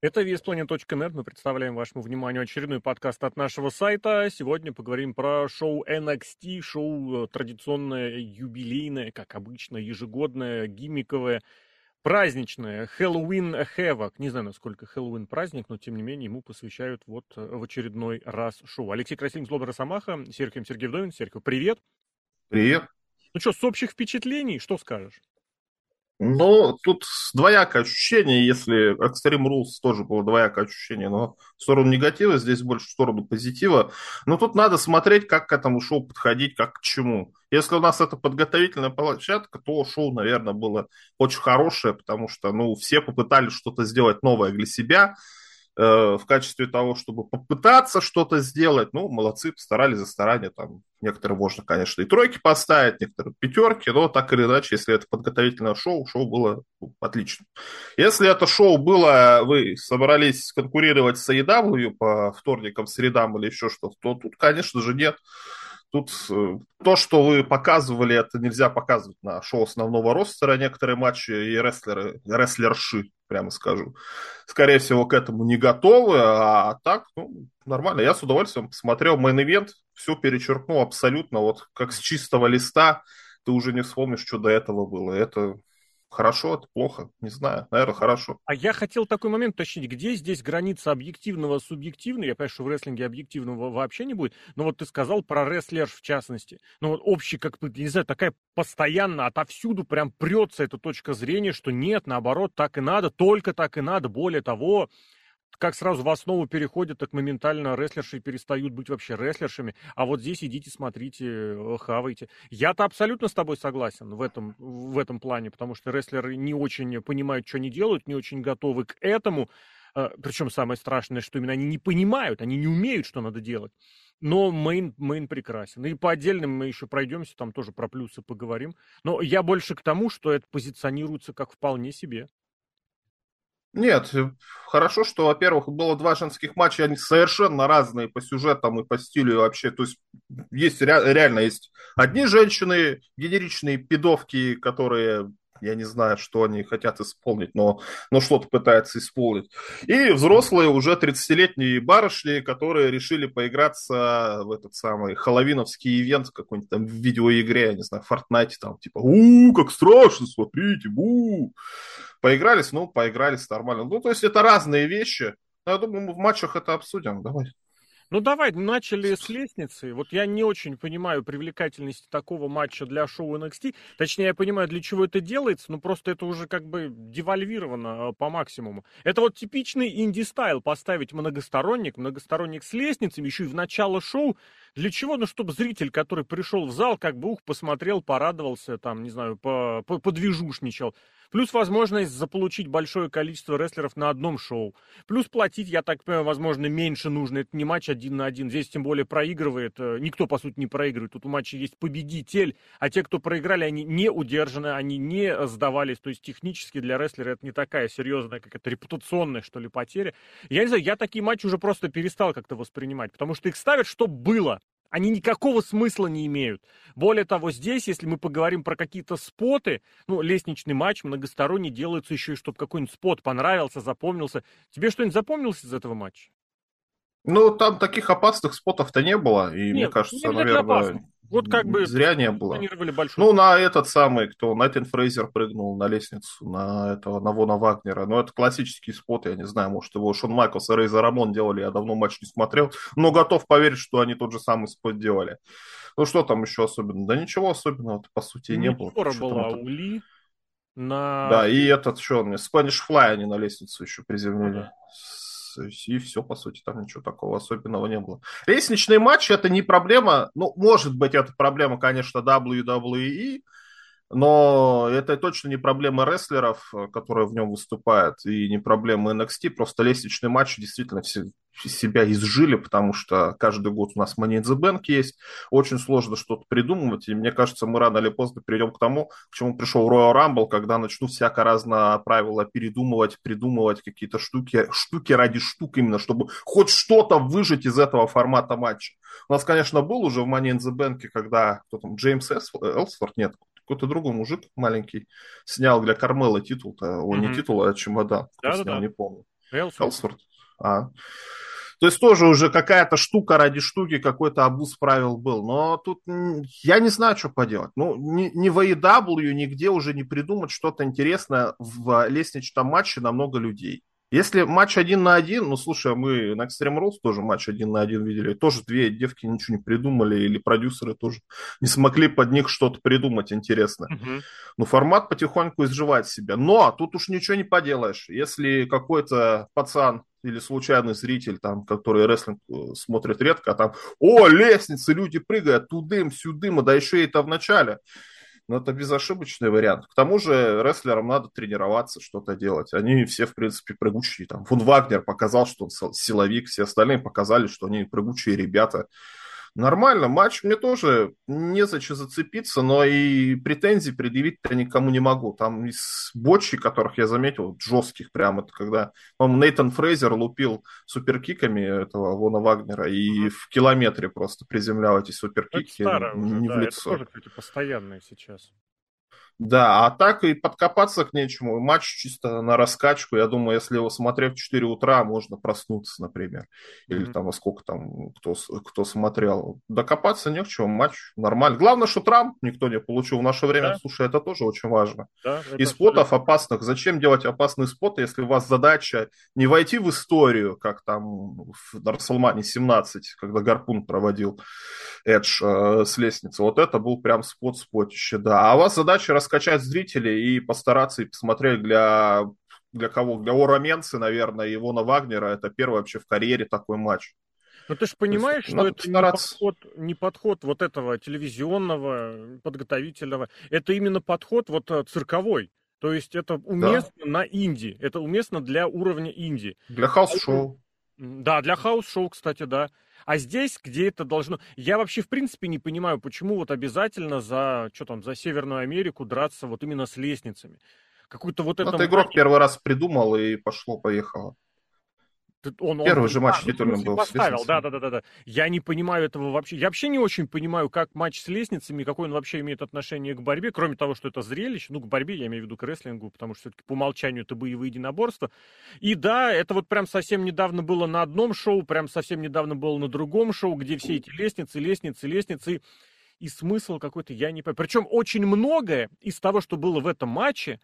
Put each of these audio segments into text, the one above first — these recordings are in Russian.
Это VSPlanet.net. Мы представляем вашему вниманию очередной подкаст от нашего сайта. Сегодня поговорим про шоу NXT, шоу э, традиционное, юбилейное, как обычно, ежегодное, гиммиковое, праздничное. Хэллоуин Havoc. Не знаю, насколько Хэллоуин праздник, но тем не менее ему посвящают вот э, в очередной раз шоу. Алексей Красильник, Злоба Росомаха, Серхием Сергей Вдовин. Серхио, привет. Привет. Ну что, с общих впечатлений, что скажешь? Ну, тут двоякое ощущение, если Extreme Rules тоже было двоякое ощущение, но в сторону негатива, здесь больше в сторону позитива. Но тут надо смотреть, как к этому шоу подходить, как к чему. Если у нас это подготовительная площадка, то шоу, наверное, было очень хорошее, потому что, ну, все попытались что-то сделать новое для себя, в качестве того, чтобы попытаться что-то сделать. Ну, молодцы, постарались за старание. Там некоторые можно, конечно, и тройки поставить, некоторые пятерки, но так или иначе, если это подготовительное шоу, шоу было ну, отлично. Если это шоу было, вы собрались конкурировать с AEW по вторникам, средам или еще что-то, то тут, конечно же, нет. Тут э, то, что вы показывали, это нельзя показывать на шоу основного ростера. Некоторые матчи и рестлеры, рестлерши, прямо скажу, скорее всего, к этому не готовы. А так, ну, нормально. Я с удовольствием посмотрел main event, все перечеркнул абсолютно. Вот как с чистого листа ты уже не вспомнишь, что до этого было. Это Хорошо, это плохо, не знаю, наверное, хорошо. А я хотел такой момент уточнить, где здесь граница объективного, субъективного? Я понимаю, что в рестлинге объективного вообще не будет, но вот ты сказал про рестлер в частности. Ну вот общий, как бы, не знаю, такая постоянно отовсюду прям прется эта точка зрения, что нет, наоборот, так и надо, только так и надо. Более того, как сразу в основу переходят, так моментально рестлерши перестают быть вообще рестлершами. А вот здесь идите, смотрите, э, хавайте. Я-то абсолютно с тобой согласен в этом, в этом плане, потому что рестлеры не очень понимают, что они делают, не очень готовы к этому. Э, Причем самое страшное, что именно они не понимают, они не умеют, что надо делать. Но main, main прекрасен. И по отдельным мы еще пройдемся, там тоже про плюсы поговорим. Но я больше к тому, что это позиционируется как вполне себе. Нет, э, хорошо, что, во-первых, было два женских матча, они совершенно разные по сюжетам и по стилю вообще. То есть есть реально есть одни женщины, генеричные пидовки, которые я не знаю, что они хотят исполнить, но, но что-то пытаются исполнить. И взрослые, уже 30-летние барышни, которые решили поиграться в этот самый хэллоуиновский ивент какой-нибудь там в видеоигре, я не знаю, в Fortnite, там типа, у как страшно, смотрите, у Поигрались, ну, поигрались нормально. Ну, то есть это разные вещи. Но я думаю, мы в матчах это обсудим. Давай. Ну давай, начали с лестницы. Вот я не очень понимаю привлекательности такого матча для шоу NXT. Точнее, я понимаю, для чего это делается, но просто это уже как бы девальвировано э, по максимуму. Это вот типичный инди-стайл поставить многосторонник, многосторонник с лестницами, еще и в начало шоу. Для чего? Ну, чтобы зритель, который пришел в зал, как бы ух, посмотрел, порадовался, там, не знаю, по, по, подвижушничал. Плюс возможность заполучить большое количество рестлеров на одном шоу. Плюс платить, я так понимаю, возможно, меньше нужно. Это не матч один на один. Здесь тем более проигрывает. Э, никто, по сути, не проигрывает. Тут у матча есть победитель. А те, кто проиграли, они не удержаны, они не сдавались. То есть технически для рестлера это не такая серьезная, как это репутационная, что ли, потеря. Я не знаю, я такие матчи уже просто перестал как-то воспринимать. Потому что их ставят, чтобы было они никакого смысла не имеют. Более того, здесь, если мы поговорим про какие-то споты, ну, лестничный матч многосторонний делается еще и, чтобы какой-нибудь спот понравился, запомнился. Тебе что-нибудь запомнилось из этого матча? Ну, там таких опасных спотов-то не было, и Нет, мне кажется, наверное. Вот как бы зря не было. Ну, на этот самый, кто, Найтан Фрейзер прыгнул на лестницу, на этого, на Вона Вагнера. Ну, это классический спот, я не знаю, может, его Шон Майклс и Рейзер Рамон делали, я давно матч не смотрел, но готов поверить, что они тот же самый спот делали. Ну, что там еще особенно? Да ничего особенного по сути, не было. была у Ли. На... Да, и этот, что он мне, Spanish Fly они на лестницу еще приземлили. Ага и все, по сути, там ничего такого особенного не было. Лестничный матч это не проблема, ну, может быть, это проблема, конечно, WWE, но это точно не проблема рестлеров, которые в нем выступают, и не проблема NXT, просто лестничный матч действительно все, себя изжили, потому что каждый год у нас Money in the Bank есть, очень сложно что-то придумывать, и мне кажется, мы рано или поздно придем к тому, к чему пришел Royal Rumble, когда начнут всяко разно правила передумывать, придумывать какие-то штуки, штуки ради штук именно, чтобы хоть что-то выжить из этого формата матча. У нас, конечно, был уже в Money in the Bank, когда кто там, Джеймс Элсфорд, нет, какой-то другой мужик маленький снял для Кармела титул-то, mm-hmm. не титул, а чемодан, да, снял, да, не помню. Элсворт. Элсворт. А. То есть тоже уже какая-то штука ради штуки, какой-то обуз правил был. Но тут я не знаю, что поделать. Ну, ни, ни в AEW, нигде уже не придумать что-то интересное в лестничном матче на много людей. Если матч один на один, ну, слушай, мы на Extreme Rules тоже матч один на один видели, тоже две девки ничего не придумали, или продюсеры тоже не смогли под них что-то придумать интересное. Uh-huh. Ну, формат потихоньку изживает себя. Но тут уж ничего не поделаешь. Если какой-то пацан или случайный зритель, там, который рестлинг э, смотрит редко, а там, о, лестницы, люди прыгают, тудым, сюдым, да еще и это в начале. Но это безошибочный вариант. К тому же рестлерам надо тренироваться, что-то делать. Они все, в принципе, прыгучие. Там, Фун Вагнер показал, что он силовик, все остальные показали, что они прыгучие ребята. Нормально, матч мне тоже незачем зацепиться, но и претензий предъявить-то никому не могу. Там из бочи, которых я заметил, жестких прям, это когда, по-моему, Нейтан Фрейзер лупил суперкиками этого Вона Вагнера и mm-hmm. в километре просто приземлял эти суперкики это не уже, в да, лицо. Это тоже, кстати, постоянное сейчас. Да, а так и подкопаться к нечему. Матч чисто на раскачку. Я думаю, если его смотреть в 4 утра, можно проснуться, например. Или mm-hmm. там, сколько там кто, кто смотрел. Докопаться не к чему. Матч нормальный. Главное, что травм никто не получил в наше время. Да. Слушай, это тоже очень важно. Да, и спотов опасных. Зачем делать опасные споты, если у вас задача не войти в историю, как там в Дарсалмане 17, когда Гарпун проводил Эдж э, с лестницы. Вот это был прям спот-спотище, да. А у вас задача раскачать зрителей и постараться и посмотреть для, для кого? Для Оро Менсы, наверное, и и Вона Вагнера. Это первый вообще в карьере такой матч. Ну ты же понимаешь, есть, что это не подход, не подход вот этого телевизионного, подготовительного. Это именно подход вот э, цирковой. То есть это уместно да. на инди. Это уместно для уровня инди. Для house show. Да, для house show, кстати, да. А здесь, где это должно... Я вообще, в принципе, не понимаю, почему вот обязательно за, что там, за Северную Америку драться вот именно с лестницами. Какой-то вот это... Ну, игрок первый раз придумал и пошло-поехало. Он, Первый он, же матч а, титульным был. Поставил, да, да, да, да. Я не понимаю этого вообще. Я вообще не очень понимаю, как матч с лестницами, какой он вообще имеет отношение к борьбе, кроме того, что это зрелище, ну, к борьбе, я имею в виду к рестлингу, потому что все-таки по умолчанию это боевые единоборства. И да, это вот прям совсем недавно было на одном шоу, прям совсем недавно было на другом шоу, где все эти лестницы, лестницы, лестницы, и смысл какой-то я не понимаю. Причем очень многое из того, что было в этом матче,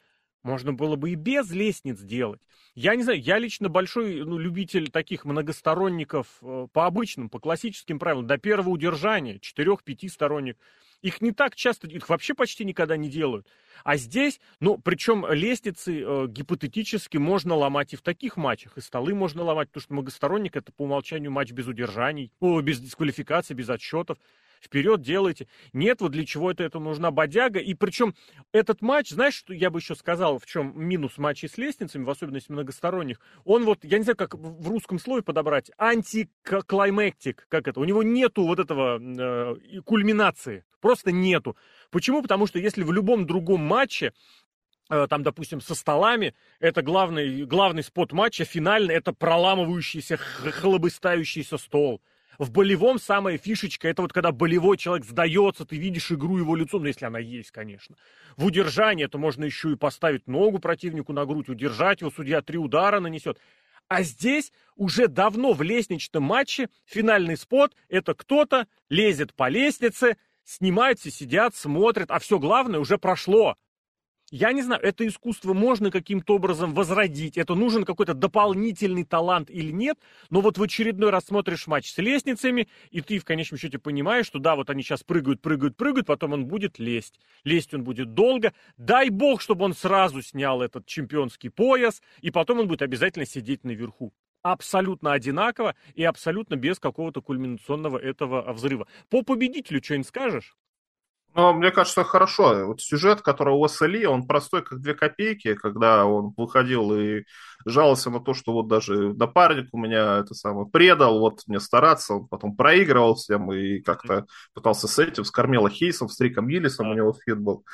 можно было бы и без лестниц делать. Я не знаю, я лично большой ну, любитель таких многосторонников э, по обычным, по классическим правилам, до первого удержания, четырех-пяти сторонник. Их не так часто, их вообще почти никогда не делают. А здесь, ну, причем лестницы э, гипотетически можно ломать и в таких матчах, и столы можно ломать, потому что многосторонник это по умолчанию матч без удержаний, о, без дисквалификации, без отсчетов вперед делайте. Нет, вот для чего это, это нужна бодяга. И причем этот матч, знаешь, что я бы еще сказал, в чем минус матчей с лестницами, в особенности многосторонних, он вот, я не знаю, как в русском слове подобрать, антиклаймектик, как это, у него нету вот этого э, кульминации, просто нету. Почему? Потому что если в любом другом матче э, там, допустим, со столами, это главный, главный спот матча, финальный, это проламывающийся, хлобыстающийся стол. В болевом самая фишечка, это вот когда болевой человек сдается, ты видишь игру его лицом, ну если она есть, конечно. В удержании это можно еще и поставить ногу противнику на грудь, удержать его, судья три удара нанесет. А здесь уже давно в лестничном матче финальный спот, это кто-то лезет по лестнице, снимаются, сидят, смотрят, а все главное уже прошло. Я не знаю, это искусство можно каким-то образом возродить, это нужен какой-то дополнительный талант или нет, но вот в очередной раз смотришь матч с лестницами, и ты в конечном счете понимаешь, что да, вот они сейчас прыгают, прыгают, прыгают, потом он будет лезть. Лезть он будет долго. Дай бог, чтобы он сразу снял этот чемпионский пояс, и потом он будет обязательно сидеть наверху абсолютно одинаково и абсолютно без какого-то кульминационного этого взрыва. По победителю что-нибудь скажешь? Ну, мне кажется, хорошо. Вот сюжет, который у Эсали, он простой, как две копейки, когда он выходил и жаловался на то, что вот даже напарник у меня это самое предал, вот мне стараться, он потом проигрывал всем и как-то пытался с этим, с Кармело Хейсом, с Триком Уильямсом у него feud был.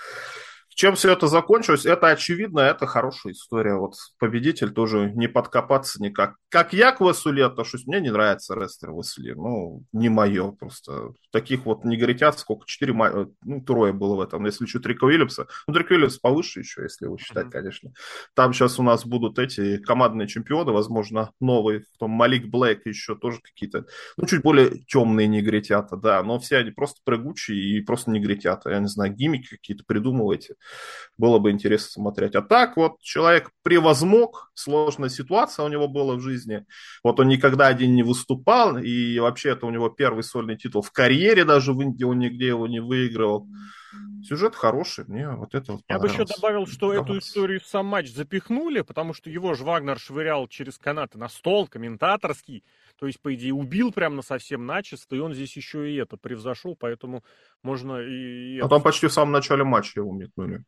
Чем все это закончилось, это очевидно, это хорошая история. Вот победитель тоже не подкопаться никак как я к Весу Ли отношусь, мне не нравится рестлер Вес Ли. Ну, не мое просто. Таких вот негритят сколько? Четыре, ну, трое было в этом. Если еще Трика Уильямса. Ну, Трик Уильямс повыше еще, если его считать, mm-hmm. конечно. Там сейчас у нас будут эти командные чемпионы, возможно, новые. Потом Малик Блэк еще тоже какие-то, ну, чуть более темные негритята, да. Но все они просто прыгучие и просто негритята. Я не знаю, гиммики какие-то придумываете. Было бы интересно смотреть. А так вот человек превозмог, сложная ситуация у него была в жизни. Вот он никогда один не выступал, и вообще это у него первый сольный титул в карьере даже в Индии он нигде его не выигрывал. Сюжет хороший, мне вот это вот Я бы еще добавил, что эту историю в сам матч запихнули, потому что его же Вагнер швырял через канаты на стол, комментаторский. То есть, по идее, убил прямо на совсем начисто, и он здесь еще и это превзошел, поэтому можно и... А там почти в самом начале матча его метнули.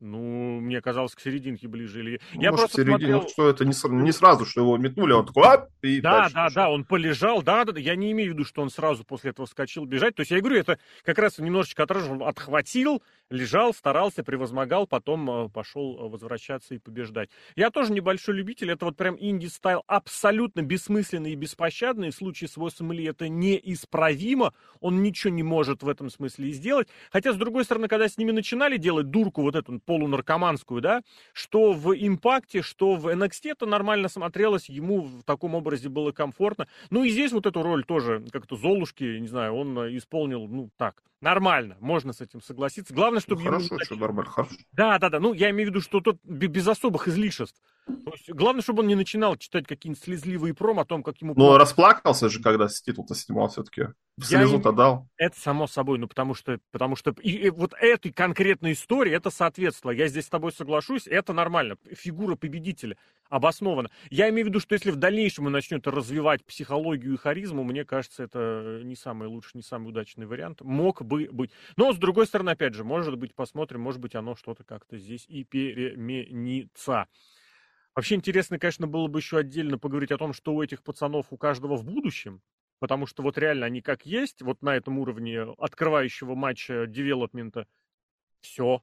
Ну, мне казалось, к серединке ближе. Или... Ну, я может, просто середине, смотрел... что это не, не сразу, что его метнули, а он такой, ап, и Да, да, пошел. да, он полежал, да, да, да. Я не имею в виду, что он сразу после этого скачал бежать. То есть я говорю, это как раз немножечко отражен, отхватил, лежал, старался, превозмогал, потом э, пошел э, возвращаться и побеждать. Я тоже небольшой любитель, это вот прям инди-стайл абсолютно бессмысленный и беспощадный. В случае с 8 Ли это неисправимо, он ничего не может в этом смысле сделать. Хотя, с другой стороны, когда с ними начинали делать дурку вот эту полунаркоманскую, да, что в импакте, что в NXT это нормально смотрелось, ему в таком образе было комфортно. Ну и здесь вот эту роль тоже, как-то Золушки, не знаю, он э, исполнил, ну так, нормально, можно с этим согласиться. Главное, чтобы ну, хорошо, что нормально, хорошо. Да, да, да, ну я имею в виду, что тут без особых излишеств. То есть, главное, чтобы он не начинал читать какие-нибудь слезливые пром о том, как ему... Ну, расплакался же, когда титул-то снимал все-таки. Слезу-то дал. Это само собой, ну, потому что, потому что и, и вот этой конкретной истории это соответствовало. Я здесь с тобой соглашусь, это нормально. Фигура победителя обоснована. Я имею в виду, что если в дальнейшем он начнет развивать психологию и харизму, мне кажется, это не самый лучший, не самый удачный вариант. Мог бы быть. Но, с другой стороны, опять же, может быть, посмотрим, может быть, оно что-то как-то здесь и переменится. Вообще интересно, конечно, было бы еще отдельно поговорить о том, что у этих пацанов у каждого в будущем, потому что вот реально они как есть, вот на этом уровне открывающего матча девелопмента, все.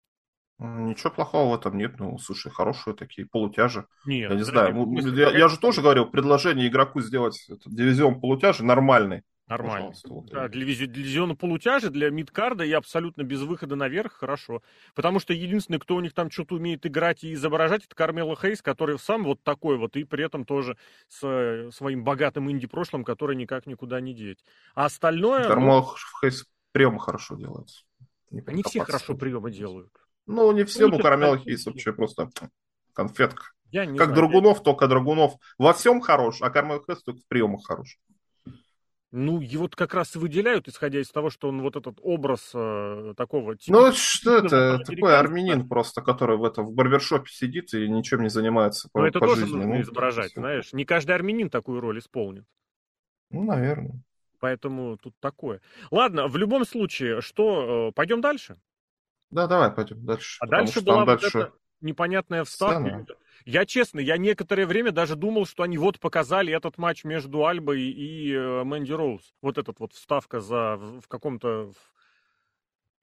Ничего плохого в этом нет. Ну, слушай, хорошие такие полутяжи. Нет, я не знаю. Я, я же тоже говорил, предложение игроку сделать дивизион полутяжи нормальный. Нормально. Да, для, дивизиона полутяжи, для мидкарда и абсолютно без выхода наверх хорошо. Потому что единственный, кто у них там что-то умеет играть и изображать, это Кармела Хейс, который сам вот такой вот, и при этом тоже с своим богатым инди-прошлым, который никак никуда не деть. А остальное... Кармела ну... Хейс приемы хорошо делает. Не Они все хорошо приемы делают. Ну, не все, ну, у Кармела Хейс вообще просто конфетка. Я не как знаю, Драгунов, я... только Драгунов во всем хорош, а Кармел Хейс только в приемах хорош. Ну, его как раз и выделяют, исходя из того, что он вот этот образ э, такого... Типа, ну, что это? Такой армянин просто, который в, этом, в барбершопе сидит и ничем не занимается по, Но это по тоже жизни. нужно ну, изображать, знаешь. Не каждый армянин такую роль исполнит. Ну, наверное. Поэтому тут такое. Ладно, в любом случае, что, э, пойдем дальше? Да, давай пойдем дальше. А дальше была вот эта непонятная вставка. Сцена. Я честно, я некоторое время даже думал, что они вот показали этот матч между Альбой и э, Мэнди Роуз. Вот этот вот вставка за в, каком-то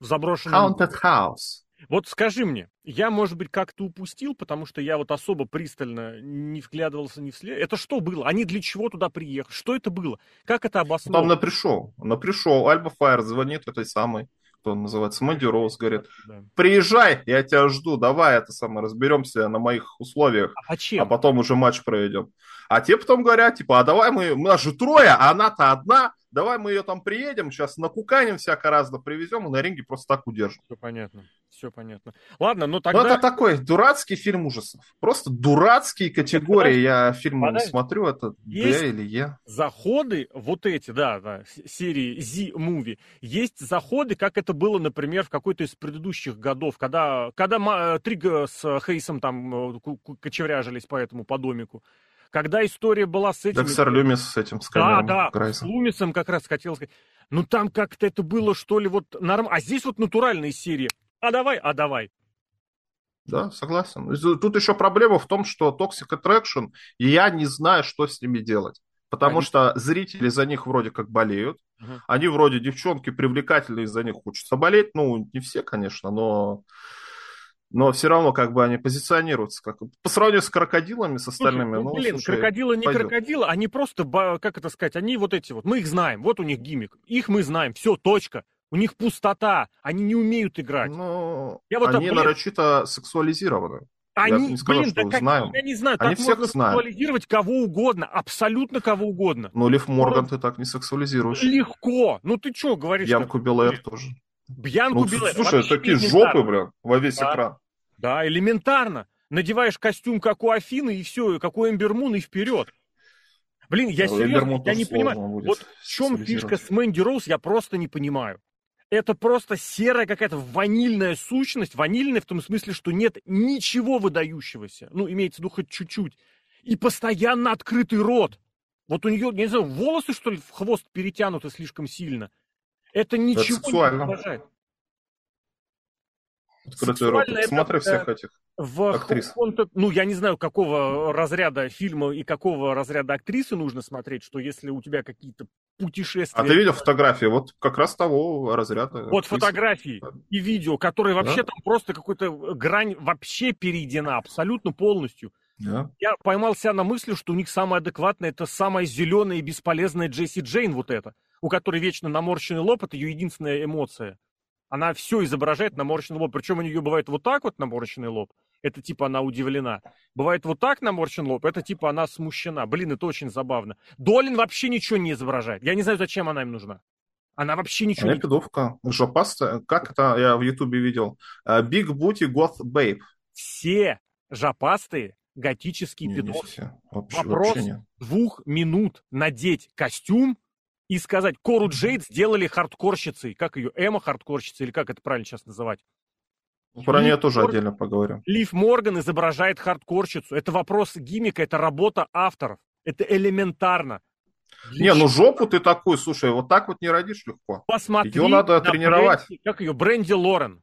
в заброшенном... Haunted House. Вот скажи мне, я, может быть, как-то упустил, потому что я вот особо пристально не вглядывался ни вслед. Это что было? Они для чего туда приехали? Что это было? Как это обосновано? Там на пришел. На пришел. Альба Фаер звонит этой самой кто он называется, Мэнди Роуз, говорит, да. приезжай, я тебя жду, давай это самое, разберемся на моих условиях, а, а потом уже матч проведем. А те потом говорят, типа, а давай мы, у нас же трое, а она-то одна, давай мы ее там приедем, сейчас на накуканим всяко разно, привезем и на ринге просто так удержим. Все понятно, все понятно. Ладно, ну тогда... Ну это такой дурацкий фильм ужасов. Просто дурацкие категории. Я фильм Подожди. смотрю, это Есть Д или Е. заходы, вот эти, да, да, серии Z-Movie, есть заходы, как это было, например, в какой-то из предыдущих годов, когда, когда Триг с Хейсом там э, кочевряжились по этому, по домику. Когда история была с этим... Дексер Люмис с этим, с Да, да, Грайсом. с Лумисом как раз хотел сказать. Ну там как-то это было, что ли, вот нормально. А здесь вот натуральные серии. А давай, а давай. Да, согласен. Тут еще проблема в том, что Toxic Attraction, я не знаю, что с ними делать. Потому Они... что зрители за них вроде как болеют. Угу. Они вроде девчонки привлекательные, за них хочется болеть. Ну, не все, конечно, но но все равно как бы они позиционируются как по сравнению с крокодилами, с остальными. Слушай, ну, блин, слушай, крокодилы не пойдет. крокодилы, они просто, как это сказать, они вот эти вот, мы их знаем, вот у них гиммик, их мы знаем, все, точка. У них пустота, они не умеют играть. Ну, я вот они так, нарочито сексуализированы. Они, я не скажу, блин, что да как, знаем. я не знаю, Они как всех можно знают. сексуализировать кого угодно, абсолютно кого угодно. Ну, Лив Морган ну, ты так не сексуализируешь. Легко. Ну, ты что говоришь? Янку Белэр тоже. Бьянку ну, Белэр. Слушай, такие жопы, бля, во весь да. экран. Да, элементарно. Надеваешь костюм, как у Афины, и все, как у Эмбермун, и вперед. Блин, я ну, серьезно, я не понимаю. Вот в чем фишка с Мэнди Роуз, я просто не понимаю. Это просто серая какая-то ванильная сущность. Ванильная в том смысле, что нет ничего выдающегося. Ну, имеется в виду хоть чуть-чуть. И постоянно открытый рот. Вот у нее, не знаю, волосы, что ли, в хвост перетянуты слишком сильно. Это ничего это не выражает. Открытый рот. Смотри всех этих в актрис. Ну, я не знаю, какого разряда фильма и какого разряда актрисы нужно смотреть, что если у тебя какие-то путешествия... А ты видел фотографии? Вот как раз того разряда. Вот актрисы. фотографии и видео, которые вообще да? там просто какой-то грань вообще перейдена абсолютно полностью. Да. Я поймал себя на мысли, что у них самое адекватное, это самая зеленая и бесполезная Джесси Джейн вот эта, у которой вечно наморщенный лоб, это ее единственная эмоция. Она все изображает наморщенный лоб. Причем у нее бывает вот так вот наморщенный лоб. Это типа она удивлена. Бывает вот так наморщен лоб. Это типа она смущена. Блин, это очень забавно. Долин вообще ничего не изображает. Я не знаю, зачем она им нужна. Она вообще ничего не... пидовка. Жопаста. Как это я в Ютубе видел? Uh, Big Booty Goth Babe. Все жопастые готические пидовки. Вопрос вообще двух минут надеть костюм и сказать, Кору Джейд сделали хардкорщицей. Как ее? Эма хардкорщица или как это правильно сейчас называть? Про нее тоже Морган, отдельно поговорим. Лив Морган изображает хардкорщицу. Это вопрос гиммика, это работа авторов. Это элементарно. Не, ну жопу ты такую, слушай, вот так вот не родишь легко. Посмотри. Ее надо тренировать. Бренди, как ее? Бренди Лорен.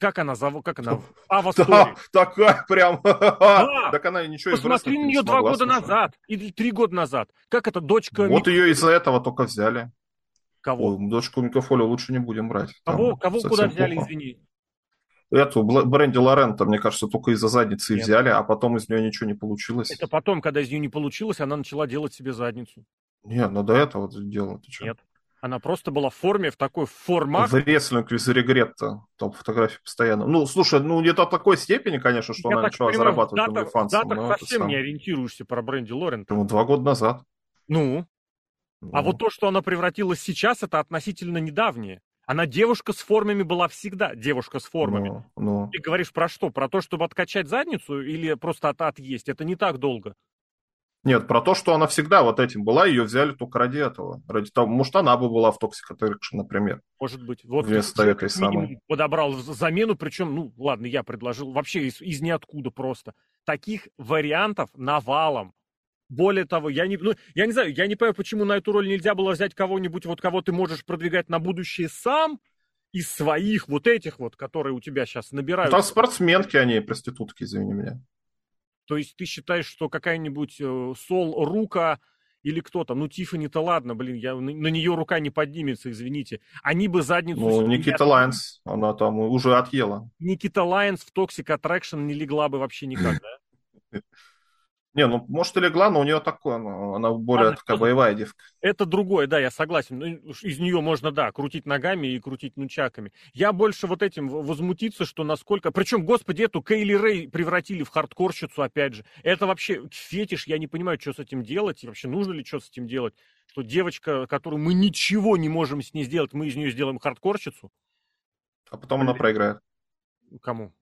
Как она зовут? Как она? Ава да, такая прям. Да. так она ничего Посмотри на нее два года назад или три года назад. Как это дочка? Вот Мик... ее из-за этого только взяли. Кого? Ой, дочку Микофоля лучше не будем брать. Кого? Кого куда взяли, плохо. извини? Эту Бренди Лорента, мне кажется, только из-за задницы Нет. взяли, а потом из нее ничего не получилось. Это потом, когда из нее не получилось, она начала делать себе задницу. Нет, ну до этого делала. Ты что? Нет. Она просто была в форме, в такой формах. В рестлинг из регретта. Там фотографии постоянно. Ну, слушай, ну не до такой степени, конечно, что Я она начала понимаю, зарабатывать датах, в датах совсем не ориентируешься про Бренди Лорен. Ну, два года назад. Ну? ну? А вот то, что она превратилась сейчас, это относительно недавнее. Она девушка с формами была всегда, девушка с формами. Ну, ну. Ты говоришь про что? Про то, чтобы откачать задницу или просто от отъесть? Это не так долго. Нет, про то, что она всегда вот этим была, ее взяли только ради этого. Ради того, может, она бы была в Toxic Attraction, например. Может быть. Вот вместо этой самой. Подобрал замену, причем, ну, ладно, я предложил, вообще из, из ниоткуда просто. Таких вариантов навалом. Более того, я не, ну, я не знаю, я не понимаю, почему на эту роль нельзя было взять кого-нибудь, вот кого ты можешь продвигать на будущее сам, из своих вот этих вот, которые у тебя сейчас набирают. Ну, там спортсменки, они а проститутки, извини меня. То есть ты считаешь, что какая-нибудь э, Сол Рука или кто-то, ну Тиффани-то ладно, блин, я, на, нее рука не поднимется, извините. Они бы задницу... Ну, Никита Лайнс, она там уже отъела. Никита Лайонс в Toxic Attraction не легла бы вообще никогда. Не, ну, может, и легла, но у нее такое, она, она более Ладно, такая боевая девка. Это другое, да, я согласен. Ну, из нее можно, да, крутить ногами и крутить нунчаками. Я больше вот этим возмутиться, что насколько... Причем, господи, эту Кейли Рэй превратили в хардкорщицу, опять же. Это вообще фетиш, я не понимаю, что с этим делать, и вообще нужно ли что с этим делать. Что девочка, которую мы ничего не можем с ней сделать, мы из нее сделаем хардкорщицу. А потом она проиграет. Кому?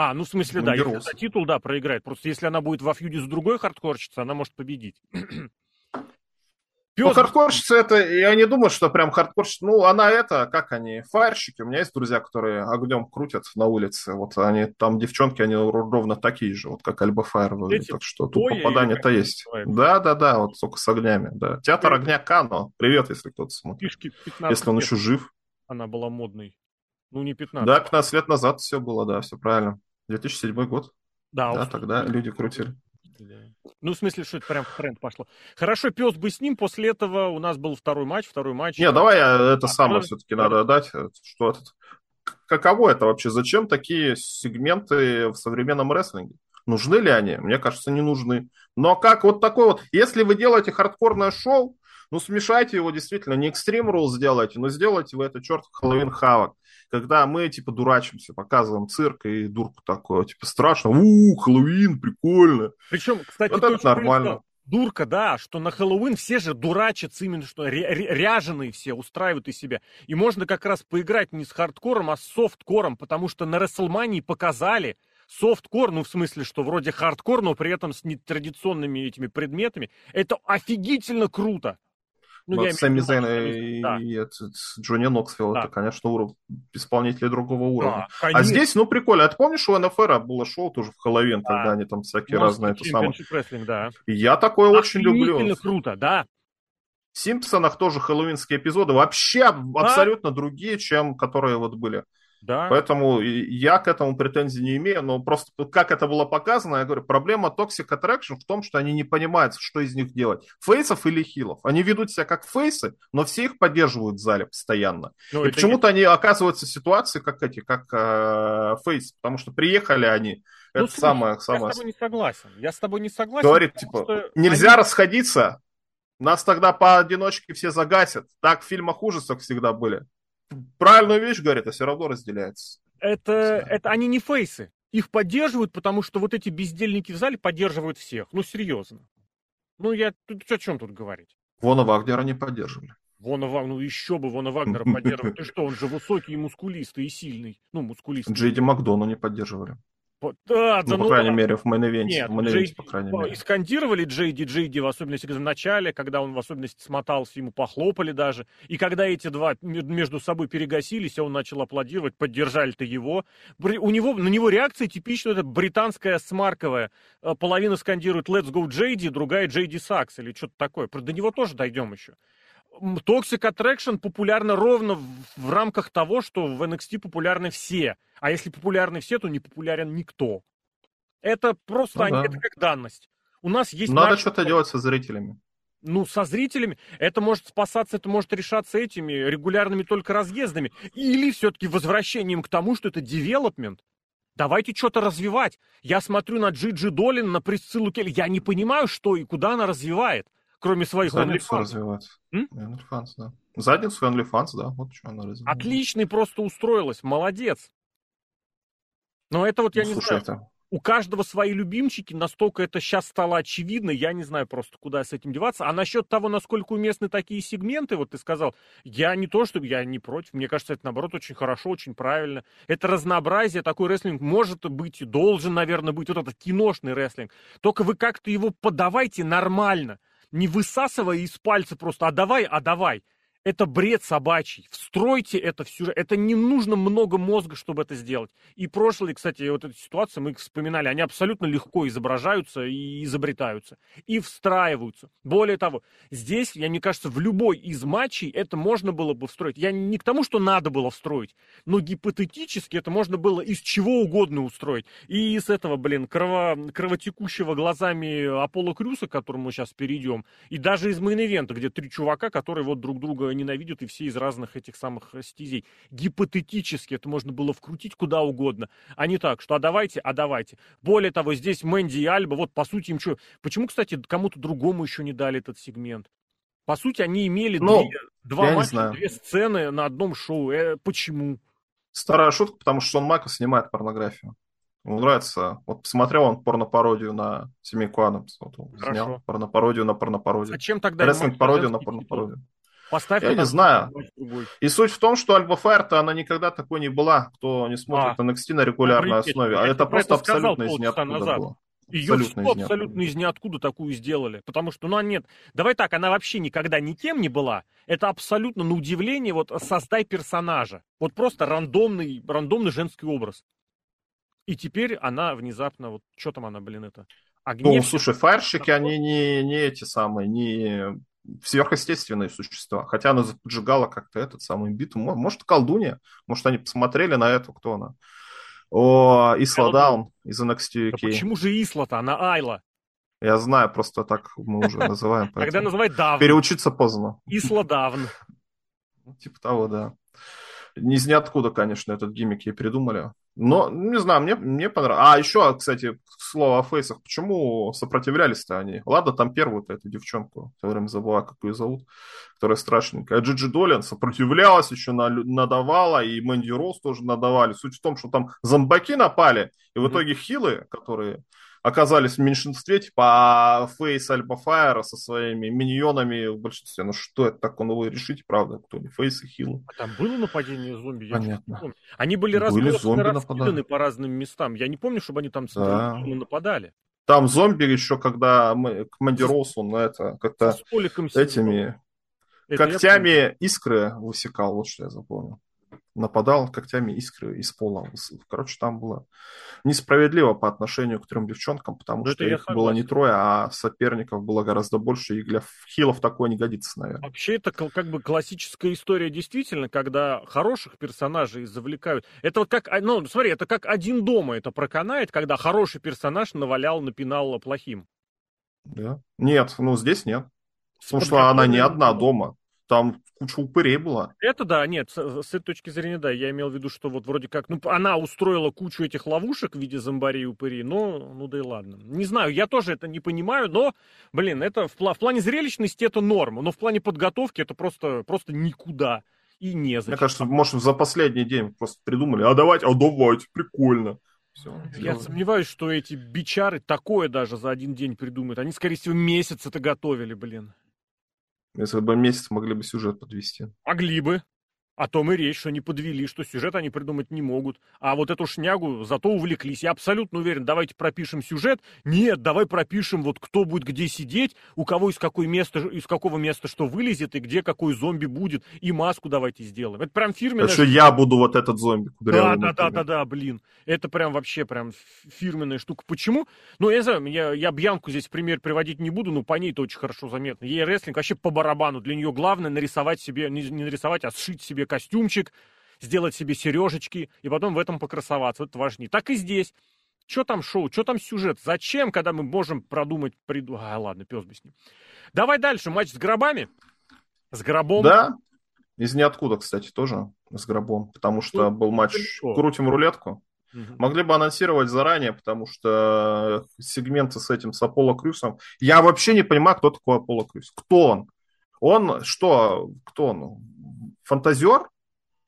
А, ну в смысле, да, если за титул, да, проиграет. Просто если она будет во фьюде с другой хардкорщицей, она может победить. Пес... Ну, хардкорщица это, я не думаю, что прям хардкорщица. Ну, она это, как они, фаерщики. У меня есть друзья, которые огнем крутят на улице. Вот они, там девчонки, они ровно такие же, вот как Альба Фаер. Так что тут попадание-то есть. Да, да, да, вот только с огнями, да. Театр огня Кано. Привет, если кто-то смотрит. Если он еще жив. Она была модной. Ну, не 15. Да, 15 лет назад все было, да, все правильно. 2007 год. Да, да тогда люди крутили. Ну, в смысле, что это прям в тренд пошло. Хорошо, пес бы с ним. После этого у нас был второй матч, второй матч. Не, давай я это а, самое все-таки надо дать. Что этот каково это вообще? Зачем такие сегменты в современном рестлинге? Нужны ли они? Мне кажется, не нужны. Но как вот такой вот... Если вы делаете хардкорное шоу, ну, смешайте его действительно, не Extreme Rules сделайте, но сделайте вы это черт Halloween Havoc. Когда мы, типа, дурачимся, показываем цирк и дурку такое, типа, страшно, у Хэллоуин, прикольно. Причем, кстати, вот это нормально. Дурка, да, что на Хэллоуин все же дурачатся именно, что ряженые все устраивают из себя. И можно как раз поиграть не с хардкором, а с софткором, потому что на Рестлмании показали, софткор, ну в смысле, что вроде хардкор, но при этом с нетрадиционными этими предметами. Это офигительно круто. Ну, вот Сэмми Зейн и, да. и этот, Джонни Ноксвилл, да. это, конечно, уровень, исполнители другого уровня. Да, а здесь, ну, прикольно. А ты помнишь, у НФР было шоу тоже в Хэллоуин, да. когда они там всякие Monster разные... Это самое... да. Я такое очень люблю. круто, да. В Симпсонах тоже хэллоуинские эпизоды вообще да? абсолютно другие, чем которые вот были. Да. Поэтому я к этому претензий не имею, но просто как это было показано, я говорю, проблема Toxic Attraction в том, что они не понимают, что из них делать. Фейсов или хилов. Они ведут себя как фейсы, но все их поддерживают в зале постоянно. Ну, и почему-то не... они оказываются в ситуации, как эти, как э, фейс, потому что приехали они, ну, это самое, самое... Я с тобой не согласен. Я с тобой не согласен. Говорит, типа, нельзя они... расходиться, нас тогда поодиночке все загасят. Так в фильмах ужасов всегда были правильную вещь говорит, а все равно разделяется. Это, это они не фейсы. Их поддерживают, потому что вот эти бездельники в зале поддерживают всех. Ну, серьезно. Ну, я тут о чем тут говорить? Вона Вагнера не поддерживали. Вона Вагнера, ну еще бы Вона Вагнера поддерживать. Ты что, он же высокий и мускулистый, и сильный. Ну, мускулистый. Джейди Макдону не поддерживали. Да, ну, да, по ну, крайней мере, в мейн Нет, в Джей... по крайней мере. Скандировали Джейди Джейди, в особенности в начале, когда он в особенности смотался, ему похлопали даже. И когда эти два между собой перегасились, а он начал аплодировать, поддержали-то его. У него, на него реакция типично это британская смарковая. Э, половина скандирует «Let's go Джейди», другая «Джейди Сакс» или что-то такое. До него тоже дойдем еще. Toxic Attraction популярна ровно в, в рамках того, что в NXT популярны все. А если популярны все, то не популярен никто. Это просто, ну, они, да. это как данность. У нас есть... Надо маркет... что-то делать со зрителями. Ну, со зрителями. Это может спасаться, это может решаться этими регулярными только разъездами. Или все-таки возвращением к тому, что это девелопмент. Давайте что-то развивать. Я смотрю на Джиджи Долин, на Присциллу Келли. Я не понимаю, что и куда она развивает кроме своих Задницу OnlyFans. развивать. OnlyFans, да. Задницу OnlyFans, да, вот что она развивает. Отличный просто устроилась, молодец. Но это вот я ну, не слушай, знаю. Это... У каждого свои любимчики, настолько это сейчас стало очевидно, я не знаю просто, куда с этим деваться. А насчет того, насколько уместны такие сегменты, вот ты сказал, я не то, что я не против, мне кажется, это наоборот очень хорошо, очень правильно. Это разнообразие, такой рестлинг может быть и должен, наверное, быть, вот этот киношный рестлинг. Только вы как-то его подавайте нормально не высасывай из пальца просто, а давай, а давай. Это бред собачий. Встройте это в сюжет. Это не нужно много мозга, чтобы это сделать. И прошлые, кстати, вот эта ситуация, мы их вспоминали, они абсолютно легко изображаются и изобретаются. И встраиваются. Более того, здесь, я мне кажется, в любой из матчей это можно было бы встроить. Я не к тому, что надо было встроить, но гипотетически это можно было из чего угодно устроить. И из этого, блин, крово, кровотекущего глазами Аполло Крюса, к которому мы сейчас перейдем, и даже из main event а, где три чувака, которые вот друг друга ненавидят, и все из разных этих самых стезей. Гипотетически это можно было вкрутить куда угодно, а не так, что а давайте, а давайте. Более того, здесь Мэнди и Альба, вот по сути им что... Почему, кстати, кому-то другому еще не дали этот сегмент? По сути, они имели ну, две, два матча, две сцены на одном шоу. Э, почему? Старая шутка, потому что Шон Майкл снимает порнографию. Ему нравится. Вот посмотрел он порнопародию на семейку Адамс. Вот он Хорошо. снял порнопародию на порнопародию. Зачем тогда Рестлинг-пародию на порнопародию. Поставь я не знаю. И суть в том, что Альба Фаер-то она никогда такой не была, кто не смотрит а, NXT на регулярной основе. А это просто абсолютно из ниоткуда назад. было. Ее абсолютно, из, абсолютно из ниоткуда такую сделали. Потому что, ну, а нет, давай так, она вообще никогда никем не была. Это абсолютно, на удивление, вот создай персонажа. Вот просто рандомный, рандомный женский образ. И теперь она внезапно, вот что там она, блин, это... Огнев... Ну, слушай, фаерщики, они не, не эти самые, не сверхъестественные существа. Хотя она поджигала как-то этот самый биту. Может, колдунья. Может, они посмотрели на эту, кто она. О, Исла Даун из NXT UK. Да почему же Исла-то? Она Айла. Я знаю, просто так мы уже называем. Тогда называй Давн. Переучиться поздно. Исла Давн. Ну, типа того, да. Ни из ниоткуда, конечно, этот гиммик ей придумали. Но, не знаю, мне, мне понравилось. А, еще, кстати, слово о фейсах. Почему сопротивлялись-то они? Ладно, там первую-то эту девчонку, все время забыла, как ее зовут, которая страшненькая. А Джиджи Долин сопротивлялась, еще надавала, и Мэнди Роуз тоже надавали. Суть в том, что там зомбаки напали, и в итоге хилы, которые оказались в меньшинстве, типа Фейс Альба Фаера со своими миньонами в большинстве. Ну что это так, он его решите, правда, кто не Фейс и Хилл. А там было нападение зомби? Понятно. Они были, были раскиданы по разным местам. Я не помню, чтобы они там да. нападали. Там зомби еще, когда мы, Команди Роуз, он это, как-то этими это когтями искры высекал, вот что я запомнил нападал когтями искры из пола. Короче, там было несправедливо по отношению к трем девчонкам, потому Но что их согласен. было не трое, а соперников было гораздо больше, и для хилов такое не годится, наверное. Вообще, это как бы классическая история действительно, когда хороших персонажей завлекают. Это вот как, ну, смотри, это как один дома это проканает, когда хороший персонаж навалял, напинал плохим. Да. Нет, ну здесь нет. Потому что она не одна дома. Там куча упырей была. Это да, нет, с, с этой точки зрения, да, я имел в виду, что вот вроде как, ну, она устроила кучу этих ловушек в виде зомбарей и упырей, но, ну да и ладно. Не знаю, я тоже это не понимаю, но, блин, это в, в плане зрелищности это норма, но в плане подготовки это просто, просто никуда и не зачем. Мне кажется, может, за последний день просто придумали, а давайте, а давайте, прикольно. Все, я сомневаюсь, что эти бичары такое даже за один день придумают. Они, скорее всего, месяц это готовили, блин. Если бы месяц могли бы сюжет подвести. Могли бы. О том и речь, что они подвели, что сюжет они придумать не могут. А вот эту шнягу зато увлеклись. Я абсолютно уверен, давайте пропишем сюжет. Нет, давай пропишем, вот кто будет где сидеть, у кого из, какой места, из какого места что вылезет, и где какой зомби будет. И маску давайте сделаем. Это прям фирменная... Что я буду вот этот зомби. Да, да, да, да, да, блин. Это прям вообще прям фирменная штука. Почему? Ну, я не знаю, я, я Бьянку здесь пример приводить не буду, но по ней это очень хорошо заметно. Ей рестлинг вообще по барабану. Для нее главное нарисовать себе, не, не нарисовать, а сшить себе костюмчик, сделать себе сережечки и потом в этом покрасоваться. Это важнее. Так и здесь. Что там шоу, что там сюжет? Зачем, когда мы можем продумать... Приду... А, ладно, пес бы с ним. Давай дальше. Матч с гробами. С гробом. Да. Из ниоткуда, кстати, тоже с гробом. Потому что ну, был матч что? «Крутим рулетку». Угу. Могли бы анонсировать заранее, потому что сегменты с этим, с Аполло Крюсом... Я вообще не понимаю, кто такой Аполло Крюс. Кто он? Он что? Кто он? Фантазер?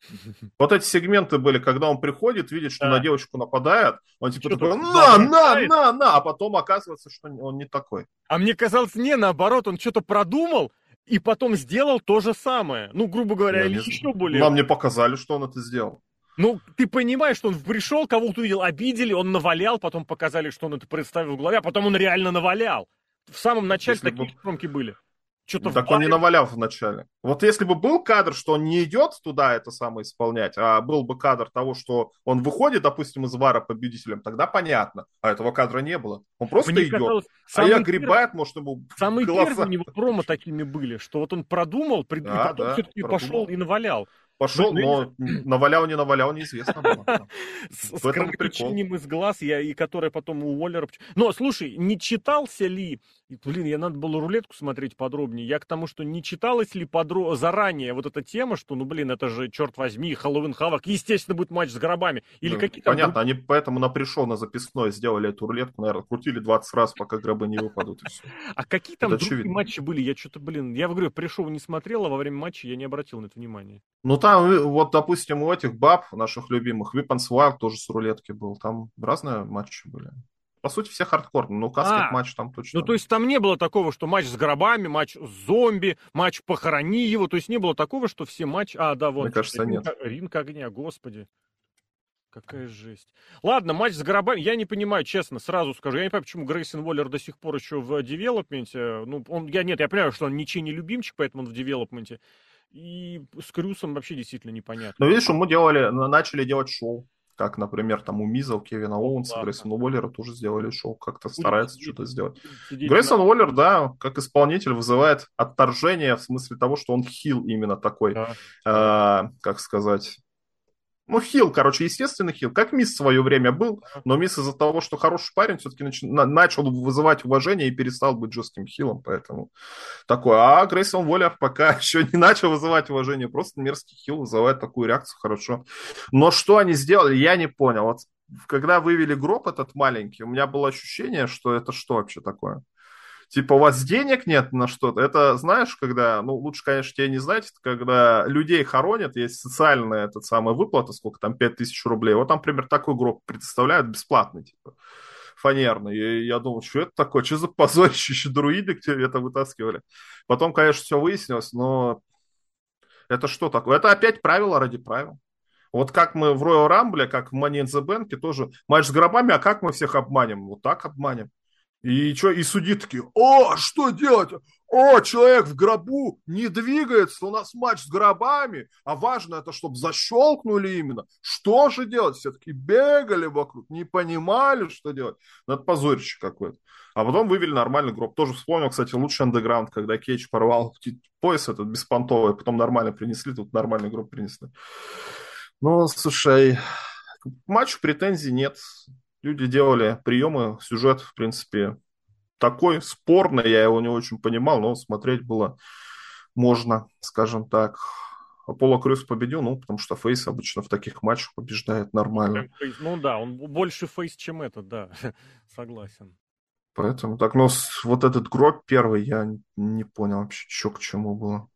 Вот эти сегменты были, когда он приходит, видит, что да. на девочку нападает, он типа такой, на, на, на, на, а потом оказывается, что он не такой. А мне казалось, не, наоборот, он что-то продумал, и потом сделал то же самое. Ну, грубо говоря, или еще более... Нам не показали, что он это сделал. Ну, ты понимаешь, что он пришел, кого-то увидел, обидели, он навалял, потом показали, что он это представил в голове, а потом он реально навалял. В самом начале Если такие бы... промки были. Что-то так он не навалял вначале. Вот если бы был кадр, что он не идет туда это самое исполнять, а был бы кадр того, что он выходит, допустим, из вара победителем, тогда понятно. А этого кадра не было. Он просто Мне идет. Казалось, а я огребает, может, ему Самые голоса... первые у него промо такими были, что вот он продумал, пред... да, и потом да, все-таки пошел и навалял. Пошел, но навалял, не навалял, неизвестно было. С кровотечением из глаз, я, и которая потом у Уоллера... Но, слушай, не читался ли... Блин, я надо было рулетку смотреть подробнее. Я к тому, что не читалась ли подро... заранее вот эта тема, что, ну, блин, это же, черт возьми, Хэллоуин Хавок, естественно, будет матч с гробами. Или ну, какие-то... Понятно, они поэтому на пришел на записной сделали эту рулетку, наверное, крутили 20 раз, пока гробы не выпадут, и все. А какие там другие матчи были? Я что-то, блин, я говорю, пришел не смотрел, а во время матча я не обратил на это внимание. Ну, там там, вот, допустим, у этих баб, наших любимых, Weapons War тоже с рулетки был. Там разные матчи были. По сути, все хардкорные, но casket а, матч там точно. Ну, то есть там не было такого, что матч с гробами, матч с зомби, матч похорони его. То есть не было такого, что все матчи... А, да, вот. Мне кажется, ринг, нет. Ринг огня, господи. Какая жесть. Ладно, матч с гробами, я не понимаю, честно, сразу скажу, я не понимаю, почему Грейсон Уоллер до сих пор еще в development е. Ну, он, я, нет, я понимаю, что он ничей не любимчик, поэтому он в development е. И с Крюсом вообще действительно непонятно. Но видишь, мы делали, начали делать шоу. Как, например, там у Миза, у Кевина Оуэнса, да, Грейсона Уоллера тоже сделали шоу, как-то стараются что-то сделать. Грейсон Уоллер, да, как исполнитель вызывает отторжение в смысле того, что он хил именно такой, да. э, как сказать, Ну, хил, короче, естественный хил. Как Мисс в свое время был, но Мисс из-за того, что хороший парень, все-таки нач... начал вызывать уважение и перестал быть жестким хилом, поэтому такое. А Грейсон Воллер пока еще не начал вызывать уважение, просто мерзкий хил вызывает такую реакцию хорошо. Но что они сделали, я не понял. Вот когда вывели гроб этот маленький, у меня было ощущение, что это что вообще такое? Типа, у вас денег нет на что-то. Это, знаешь, когда, ну, лучше, конечно, тебе не знать, это когда людей хоронят, есть социальная этот самая выплата, сколько там, 5000 рублей. Вот там, например, такой гроб предоставляют бесплатный, типа, фанерный. И я думал, что это такое, что за позорище, еще друиды к тебе это вытаскивали. Потом, конечно, все выяснилось, но это что такое? Это опять правило ради правил. Вот как мы в Royal Rumble, как в Money in the Bank, тоже матч с гробами, а как мы всех обманем? Вот так обманем. И что, и судьи такие, о, что делать? О, человек в гробу не двигается, у нас матч с гробами, а важно это, чтобы защелкнули именно. Что же делать? Все таки бегали вокруг, не понимали, что делать. Ну, это позорище какое-то. А потом вывели нормальный гроб. Тоже вспомнил, кстати, лучший андеграунд, когда Кейдж порвал пояс этот беспонтовый, потом нормально принесли, тут нормальный гроб принесли. Ну, слушай, к матчу претензий нет люди делали приемы, сюжет, в принципе, такой спорный, я его не очень понимал, но смотреть было можно, скажем так. Аполло Крюс победил, ну, потому что Фейс обычно в таких матчах побеждает нормально. Ну да, он больше Фейс, чем этот, да, согласен. Поэтому так, но вот этот гроб первый я не понял вообще, что к чему было.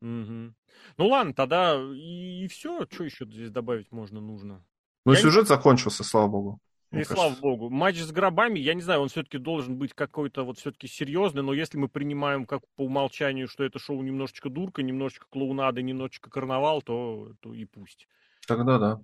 Угу. Ну ладно, тогда и, и все, что еще здесь добавить можно, нужно. Ну, я сюжет не... закончился, слава богу. И слава богу. Матч с гробами, я не знаю, он все-таки должен быть какой-то вот все-таки серьезный, но если мы принимаем как по умолчанию, что это шоу немножечко дурка, немножечко клоунада, немножечко карнавал, то, то и пусть. Тогда да.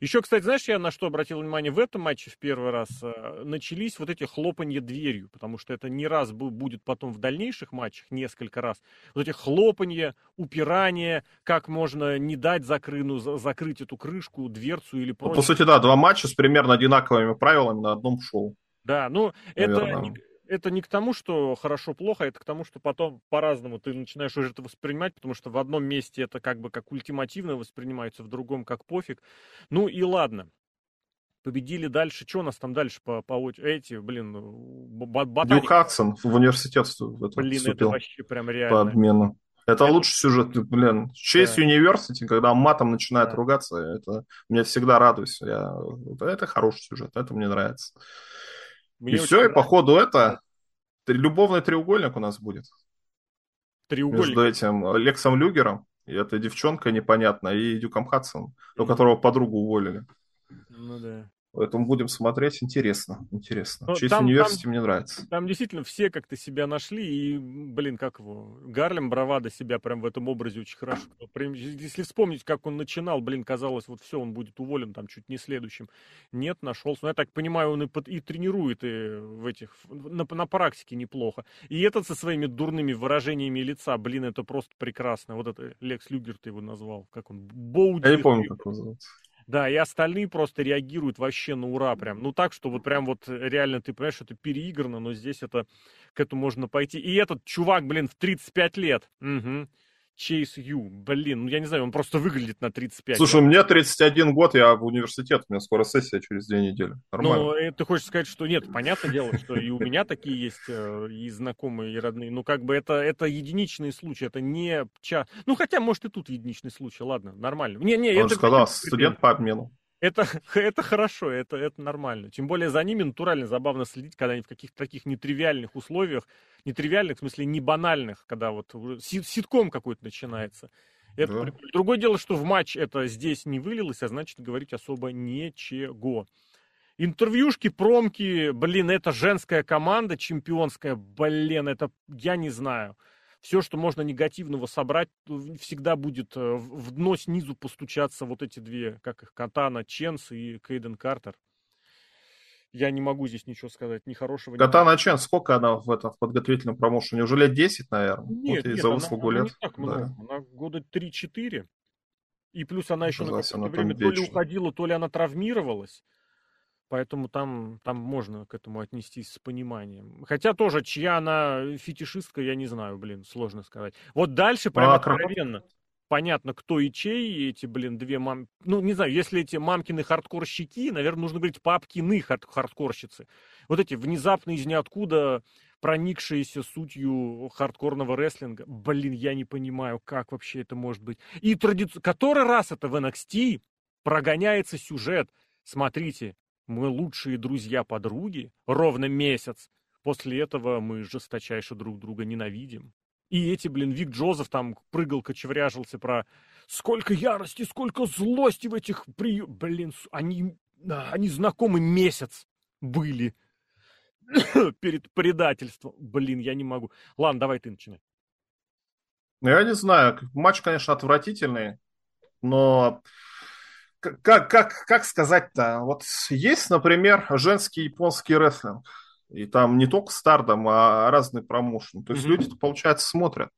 Еще, кстати, знаешь, я на что обратил внимание в этом матче в первый раз? Э, начались вот эти хлопанья дверью, потому что это не раз будет потом в дальнейших матчах, несколько раз. Вот эти хлопанья, упирания, как можно не дать закрыну, закрыть эту крышку, дверцу или просто... Ну, по сути, да, два матча с примерно одинаковыми правилами на одном шоу. Да, ну, Наверное. это это не к тому, что хорошо-плохо, это к тому, что потом по-разному ты начинаешь уже это воспринимать, потому что в одном месте это как бы как ультимативно воспринимается, в другом как пофиг. Ну и ладно. Победили дальше. Что у нас там дальше по, по эти, блин, ботаник. Дью Хадсон в университет Блин, это вообще прям реально. По обмену. Это, это лучший сюжет, блин. Да. University, когда матом начинает да. ругаться, это мне всегда радуюсь. Я... Это хороший сюжет, это мне нравится. Мне и все, и по ходу это любовный треугольник у нас будет. Треугольник? Между этим Лексом Люгером, и этой девчонкой непонятно, и Дюком Хадсоном, у которого подругу уволили. Ну да. Поэтому будем смотреть. Интересно, интересно. Но ну, Честь университете мне нравится. Там действительно все как-то себя нашли. И, блин, как его, Гарлем Бравада себя прям в этом образе очень хорошо. Если вспомнить, как он начинал, блин, казалось, вот все, он будет уволен там чуть не следующим. Нет, нашелся. Но я так понимаю, он и, под, и тренирует и в этих, на, на практике неплохо. И этот со своими дурными выражениями лица, блин, это просто прекрасно. Вот это Лекс Люгер ты его назвал. Как он? Боуди. Я не помню, как он называется. Да, и остальные просто реагируют вообще на ура прям. Ну так, что вот прям вот реально ты понимаешь, что это переиграно, но здесь это к этому можно пойти. И этот чувак, блин, в 35 лет. Угу. Чейз Ю. Блин, ну я не знаю, он просто выглядит на 35. Слушай, лет. мне 31 год, я в университет, у меня скоро сессия через две недели. Нормально. Ну, э, ты хочешь сказать, что нет, понятное дело, что и у меня такие есть, э, и знакомые, и родные. Ну, как бы это, это единичные случаи, это не... Ну, хотя, может, и тут единичный случай, ладно, нормально. Не, не, он это... сказал, студент по обмену. Это, это хорошо, это, это нормально. Тем более за ними натурально забавно следить, когда они в каких-то таких нетривиальных условиях, нетривиальных, в смысле не банальных, когда вот ситком какой-то начинается. Это да. Другое дело, что в матч это здесь не вылилось, а значит говорить особо ничего. Интервьюшки, промки, блин, это женская команда чемпионская, блин, это я не знаю все, что можно негативного собрать, всегда будет э, в дно снизу постучаться вот эти две, как их, Катана Ченс и Кейден Картер. Я не могу здесь ничего сказать, ни хорошего. Катана Ченс, сколько она в, этом, в подготовительном промоушене? Уже лет 10, наверное? Нет, вот нет, за выслугу она, лет. Она не так много, да. она года 3-4. И плюс она еще на какое-то время то ли уходила, то ли она травмировалась. Поэтому там, там можно к этому отнестись с пониманием. Хотя тоже, чья она фетишистка, я не знаю, блин, сложно сказать. Вот дальше прям а, откровенно. понятно, кто и чей, эти, блин, две мам... Ну, не знаю, если эти мамкины хардкорщики, наверное, нужно говорить папкины хард хардкорщицы. Вот эти внезапно из ниоткуда проникшиеся сутью хардкорного рестлинга. Блин, я не понимаю, как вообще это может быть. И традици... который раз это в NXT прогоняется сюжет. Смотрите, мы лучшие друзья-подруги ровно месяц. После этого мы жесточайше друг друга ненавидим. И эти, блин, Вик Джозеф там прыгал, кочевряжился про сколько ярости, сколько злости в этих при... Блин, они, они знакомы месяц были. перед предательством. Блин, я не могу. Ладно, давай ты начинай. Ну, я не знаю. Матч, конечно, отвратительный, но как, как, как сказать-то? Вот есть, например, женский японский рестлинг. И там не только стардом, а разные промоушены. То есть mm-hmm. люди, получается, смотрят.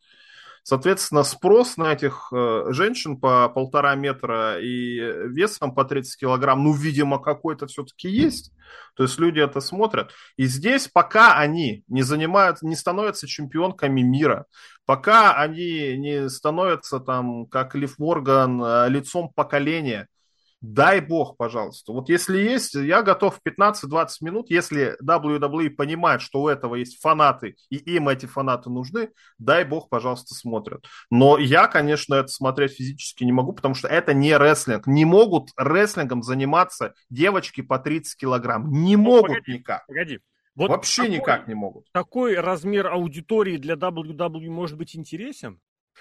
Соответственно, спрос на этих э, женщин по полтора метра и весом по 30 килограмм, ну, видимо, какой-то все-таки есть. То есть люди это смотрят. И здесь пока они не занимают, не становятся чемпионками мира, пока они не становятся там, как Лив Морган, э, лицом поколения, дай бог, пожалуйста. Вот если есть, я готов 15-20 минут, если WWE понимает, что у этого есть фанаты, и им эти фанаты нужны, дай бог, пожалуйста, смотрят. Но я, конечно, это смотреть физически не могу, потому что это не рестлинг. Не могут рестлингом заниматься девочки по 30 килограмм. Не могут погоди, никак. Погоди. Вот Вообще такой, никак не могут. Такой размер аудитории для WWE может быть интересен?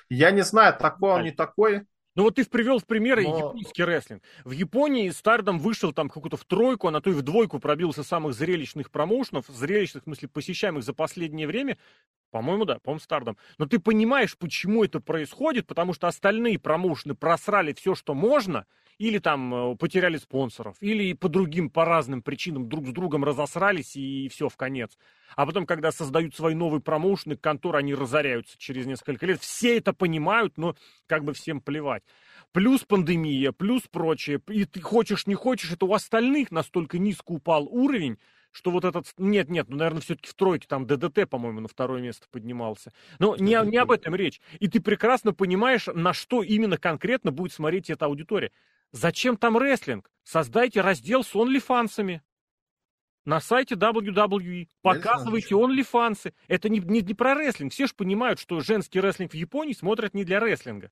Я не знаю, такой он, не такой. Ну вот ты привел в пример Но... японский рестлинг. В Японии Стардом вышел там какую-то в тройку, а на то и в двойку пробился самых зрелищных промоушенов, зрелищных, в смысле, посещаемых за последнее время. По-моему, да, по-моему, Стардом. Но ты понимаешь, почему это происходит, потому что остальные промоушены просрали все, что можно, или там э, потеряли спонсоров, или по другим, по разным причинам друг с другом разосрались и все, в конец. А потом, когда создают свои новые промоушены, конторы, они разоряются через несколько лет. Все это понимают, но как бы всем плевать. Плюс пандемия, плюс прочее. И ты хочешь, не хочешь, это у остальных настолько низко упал уровень, что вот этот... Нет, нет, ну, наверное, все-таки в тройке там ДДТ, по-моему, на второе место поднимался. Но не, не об этом речь. И ты прекрасно понимаешь, на что именно конкретно будет смотреть эта аудитория. Зачем там рестлинг? Создайте раздел с онлифансами. На сайте WWE. Показывайте онлифансы. Это не, не, не про рестлинг. Все же понимают, что женский рестлинг в Японии смотрят не для рестлинга.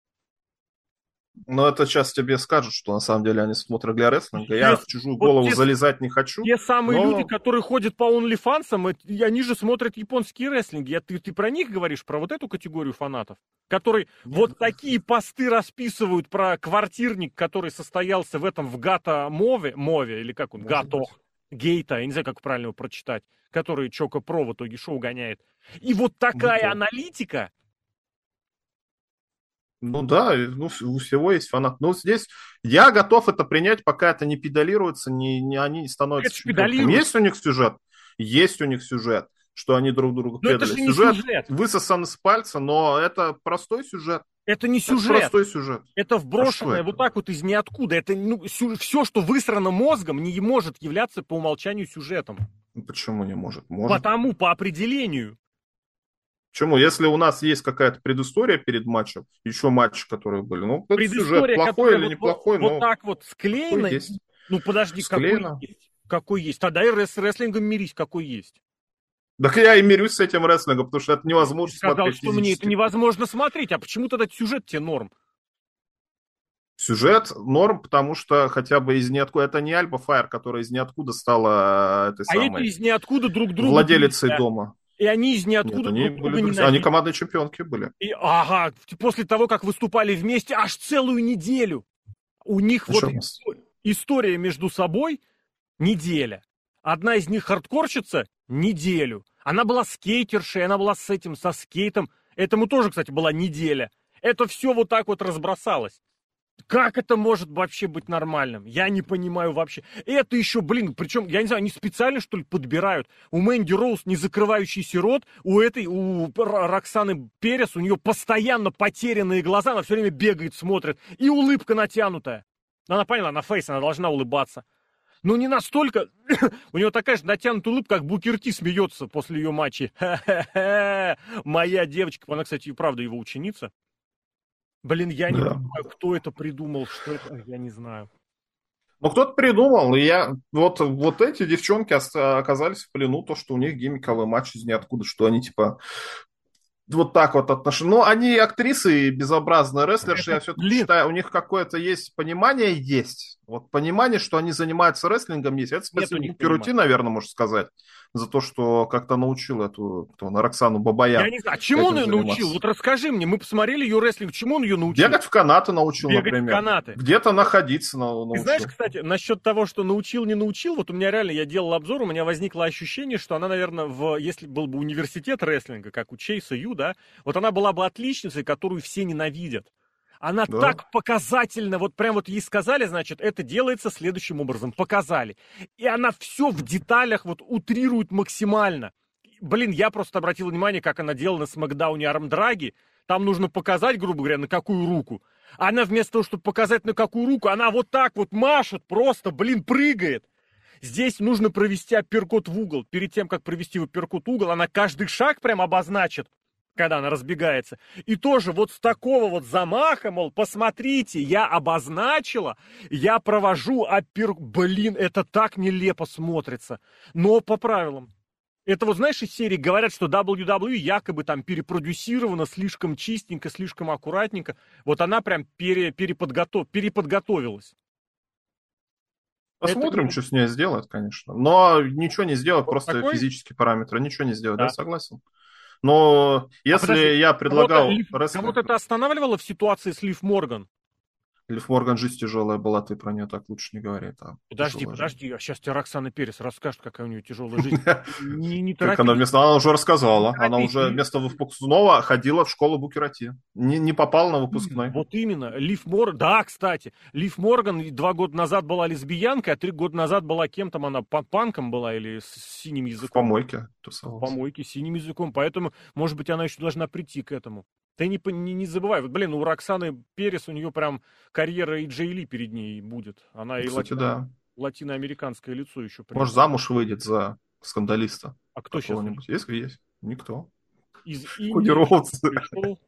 Но это сейчас тебе скажут, что на самом деле они смотрят для рестлинга. Я в чужую голову те, залезать не хочу. Те самые но... люди, которые ходят по OnlyFans, они же смотрят японские рестлинги. Ты, ты про них говоришь, про вот эту категорию фанатов, которые Нет. вот такие посты расписывают про квартирник, который состоялся в этом в Гата Мове, Мове, или как он, Гато, Гейта, я не знаю, как правильно его прочитать, который Чока Про в итоге шоу гоняет. И вот такая ну, аналитика, ну да, ну, у всего есть фанат. Но здесь я готов это принять, пока это не педалируется, не, не они не становятся Есть у них сюжет? Есть у них сюжет, что они друг друга но Это же не сюжет, сюжет высосан из пальца, но это простой сюжет. Это не сюжет. Это простой сюжет. Это вброшенное а вот так вот из ниоткуда. Это ну, сю... все, что высрано мозгом, не может являться по умолчанию сюжетом. Почему не может? Может. Потому, по определению. Почему? Если у нас есть какая-то предыстория перед матчем, еще матчи, которые были, ну, это сюжет плохой или вот, неплохой, вот, но... Вот так вот склеено. Есть. Ну, подожди, склеено. какой есть? Какой есть? Тогда и с рестлингом мирись, какой есть. Так я и мирюсь с этим рестлингом, потому что это невозможно сказал, смотреть что физически. мне это невозможно смотреть, а почему тогда сюжет тебе норм? Сюжет норм, потому что хотя бы из ниоткуда... Это не Альба Фаер, которая из ниоткуда стала э, этой а самой... А эти из ниоткуда друг друга... Владелицей да. дома. И они из ниоткуда Нет, они, были, они командные чемпионки были. И, ага, после того, как выступали вместе аж целую неделю. У них а вот история, история между собой неделя. Одна из них хардкорщица неделю. Она была скейтершей, она была с этим, со скейтом. Этому тоже, кстати, была неделя. Это все вот так вот разбросалось. Как это может вообще быть нормальным? Я не понимаю вообще. Это еще, блин, причем, я не знаю, они специально, что ли, подбирают. У Мэнди Роуз не закрывающийся рот, у этой, у Роксаны Перес, у нее постоянно потерянные глаза, она все время бегает, смотрит, и улыбка натянутая. Она поняла, она фейс, она должна улыбаться. Но не настолько... У нее такая же натянутая улыбка, как Букерти смеется после ее матча. Моя девочка, она, кстати, и правда его ученица. Блин, я не да. понимаю, кто это придумал, что это, я не знаю. Ну, кто-то придумал, и я... Вот, вот эти девчонки оказались в плену, то, что у них гиммиковый матч из ниоткуда, что они, типа, вот так вот отношения. Но они актрисы и безобразные рестлерши, я все-таки считаю, у них какое-то есть понимание, есть. Вот понимание, что они занимаются рестлингом, есть. Это спасибо Керути, наверное, можно сказать, за то, что как-то научил эту кто, на Роксану Бабаян. Я не знаю, а чему он ее научил? Вот расскажи мне, мы посмотрели ее рестлинг, чему он ее научил? Бегать в канаты научил, Бегать например. в канаты. Где-то находиться научил. Ты знаешь, кстати, насчет того, что научил, не научил, вот у меня реально, я делал обзор, у меня возникло ощущение, что она, наверное, в, если был бы университет рестлинга, как у Чейса Ю, да, вот она была бы отличницей, которую все ненавидят. Она да. так показательно, вот прям вот ей сказали, значит, это делается следующим образом, показали. И она все в деталях вот утрирует максимально. Блин, я просто обратил внимание, как она делала на Смакдауне Армдраги. Там нужно показать, грубо говоря, на какую руку. Она вместо того, чтобы показать на какую руку, она вот так вот машет, просто, блин, прыгает. Здесь нужно провести апперкот в угол. Перед тем, как провести апперкот в угол, она каждый шаг прям обозначит когда она разбегается. И тоже вот с такого вот замаха, мол, посмотрите, я обозначила, я провожу опер... Блин, это так нелепо смотрится. Но по правилам. Это вот, знаешь, из серии говорят, что WWE якобы там перепродюсирована слишком чистенько, слишком аккуратненько. Вот она прям пере, переподготов, переподготовилась. Посмотрим, это... что с ней сделают, конечно. Но ничего не сделать, вот просто такой... физические параметры. Ничего не сделать, да, да согласен. Но если а я предлагал... Кого-то, кого это останавливало в ситуации с Лив Морган? Лив Морган жизнь тяжелая была, ты про нее так лучше не говори. Там подожди, подожди, жизнь. а сейчас тебе Роксана Перес расскажет, какая у нее тяжелая жизнь. Не, не как она вместо, она уже рассказала, она уже вместо выпускного ходила в школу Букерати, не, не попала на выпускной. Вот именно, Лив Морган, да, кстати, Лив Морган два года назад была лесбиянкой, а три года назад была кем там, она панком была или с синим языком? В помойке тусовалась. В помойке, с синим языком, поэтому, может быть, она еще должна прийти к этому. Ты не, не, не забывай, вот, блин, у Роксаны Перес, у нее прям карьера и Джейли перед ней будет. Она и Кстати, лати... да. латиноамериканское лицо еще. Прям. Может, замуж выйдет за скандалиста. А кто сейчас? Есть, есть. Никто. Из Коди Роудс.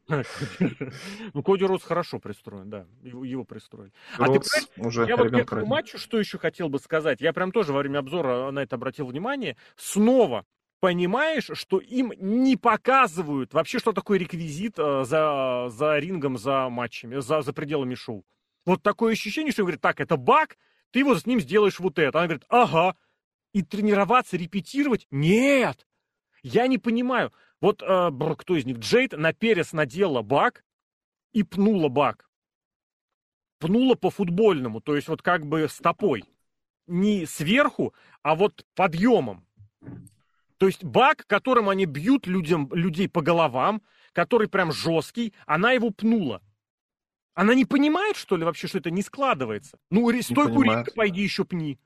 Ну, Коди Роудс хорошо пристроен, да. Его, его пристроили. А ты уже я вот к этому матчу что еще хотел бы сказать? Я прям тоже во время обзора на это обратил внимание. Снова понимаешь, что им не показывают вообще, что такое реквизит э, за, за рингом, за матчами, за, за пределами шоу. Вот такое ощущение, что он говорит, так, это баг, ты вот с ним сделаешь вот это. Она говорит, ага. И тренироваться, репетировать? Нет. Я не понимаю. Вот э, кто из них? Джейд на перес надела баг и пнула баг. Пнула по футбольному, то есть вот как бы стопой. Не сверху, а вот подъемом. То есть баг, которым они бьют людям, людей по головам, который прям жесткий, она его пнула. Она не понимает, что ли, вообще, что это не складывается? Ну, стойку ринга пойди еще пни.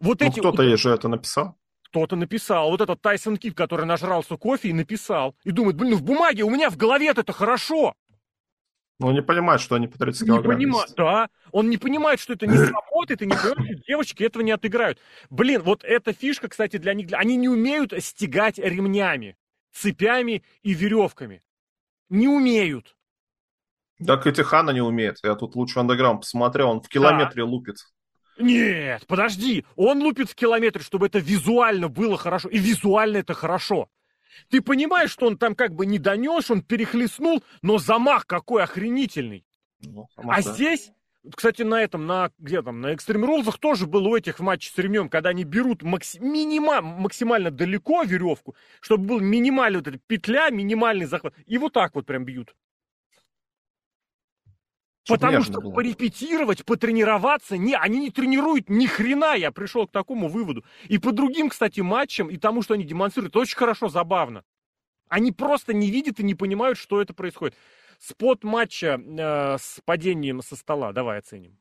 Вот ну, эти... кто-то ей же это написал. Кто-то написал. Вот этот Тайсон Кит, который нажрался кофе и написал. И думает, блин, ну в бумаге у меня в голове это хорошо. Но он не понимает, что они по 30 килограмм не понима... Да, он не понимает, что это не сработает, и не понимает, что девочки этого не отыграют. Блин, вот эта фишка, кстати, для них... Они не умеют стегать ремнями, цепями и веревками. Не умеют. Так и Тихана не умеет. Я тут лучше андеграунд посмотрел, он в километре да. лупит. Нет, подожди, он лупит в километре, чтобы это визуально было хорошо. И визуально это хорошо. Ты понимаешь, что он там как бы не донес, он перехлестнул, но замах какой охренительный. Ну, а да. здесь, кстати, на этом, на где там, на Rules тоже было у этих в матче с ремнем, когда они берут макси, минима, максимально далеко веревку, чтобы был минимальный вот эта петля, минимальный захват, и вот так вот прям бьют. Потому что было. порепетировать, потренироваться, не, они не тренируют ни хрена, я пришел к такому выводу. И по другим, кстати, матчам, и тому, что они демонстрируют, очень хорошо, забавно. Они просто не видят и не понимают, что это происходит. Спот матча э, с падением со стола, давай оценим.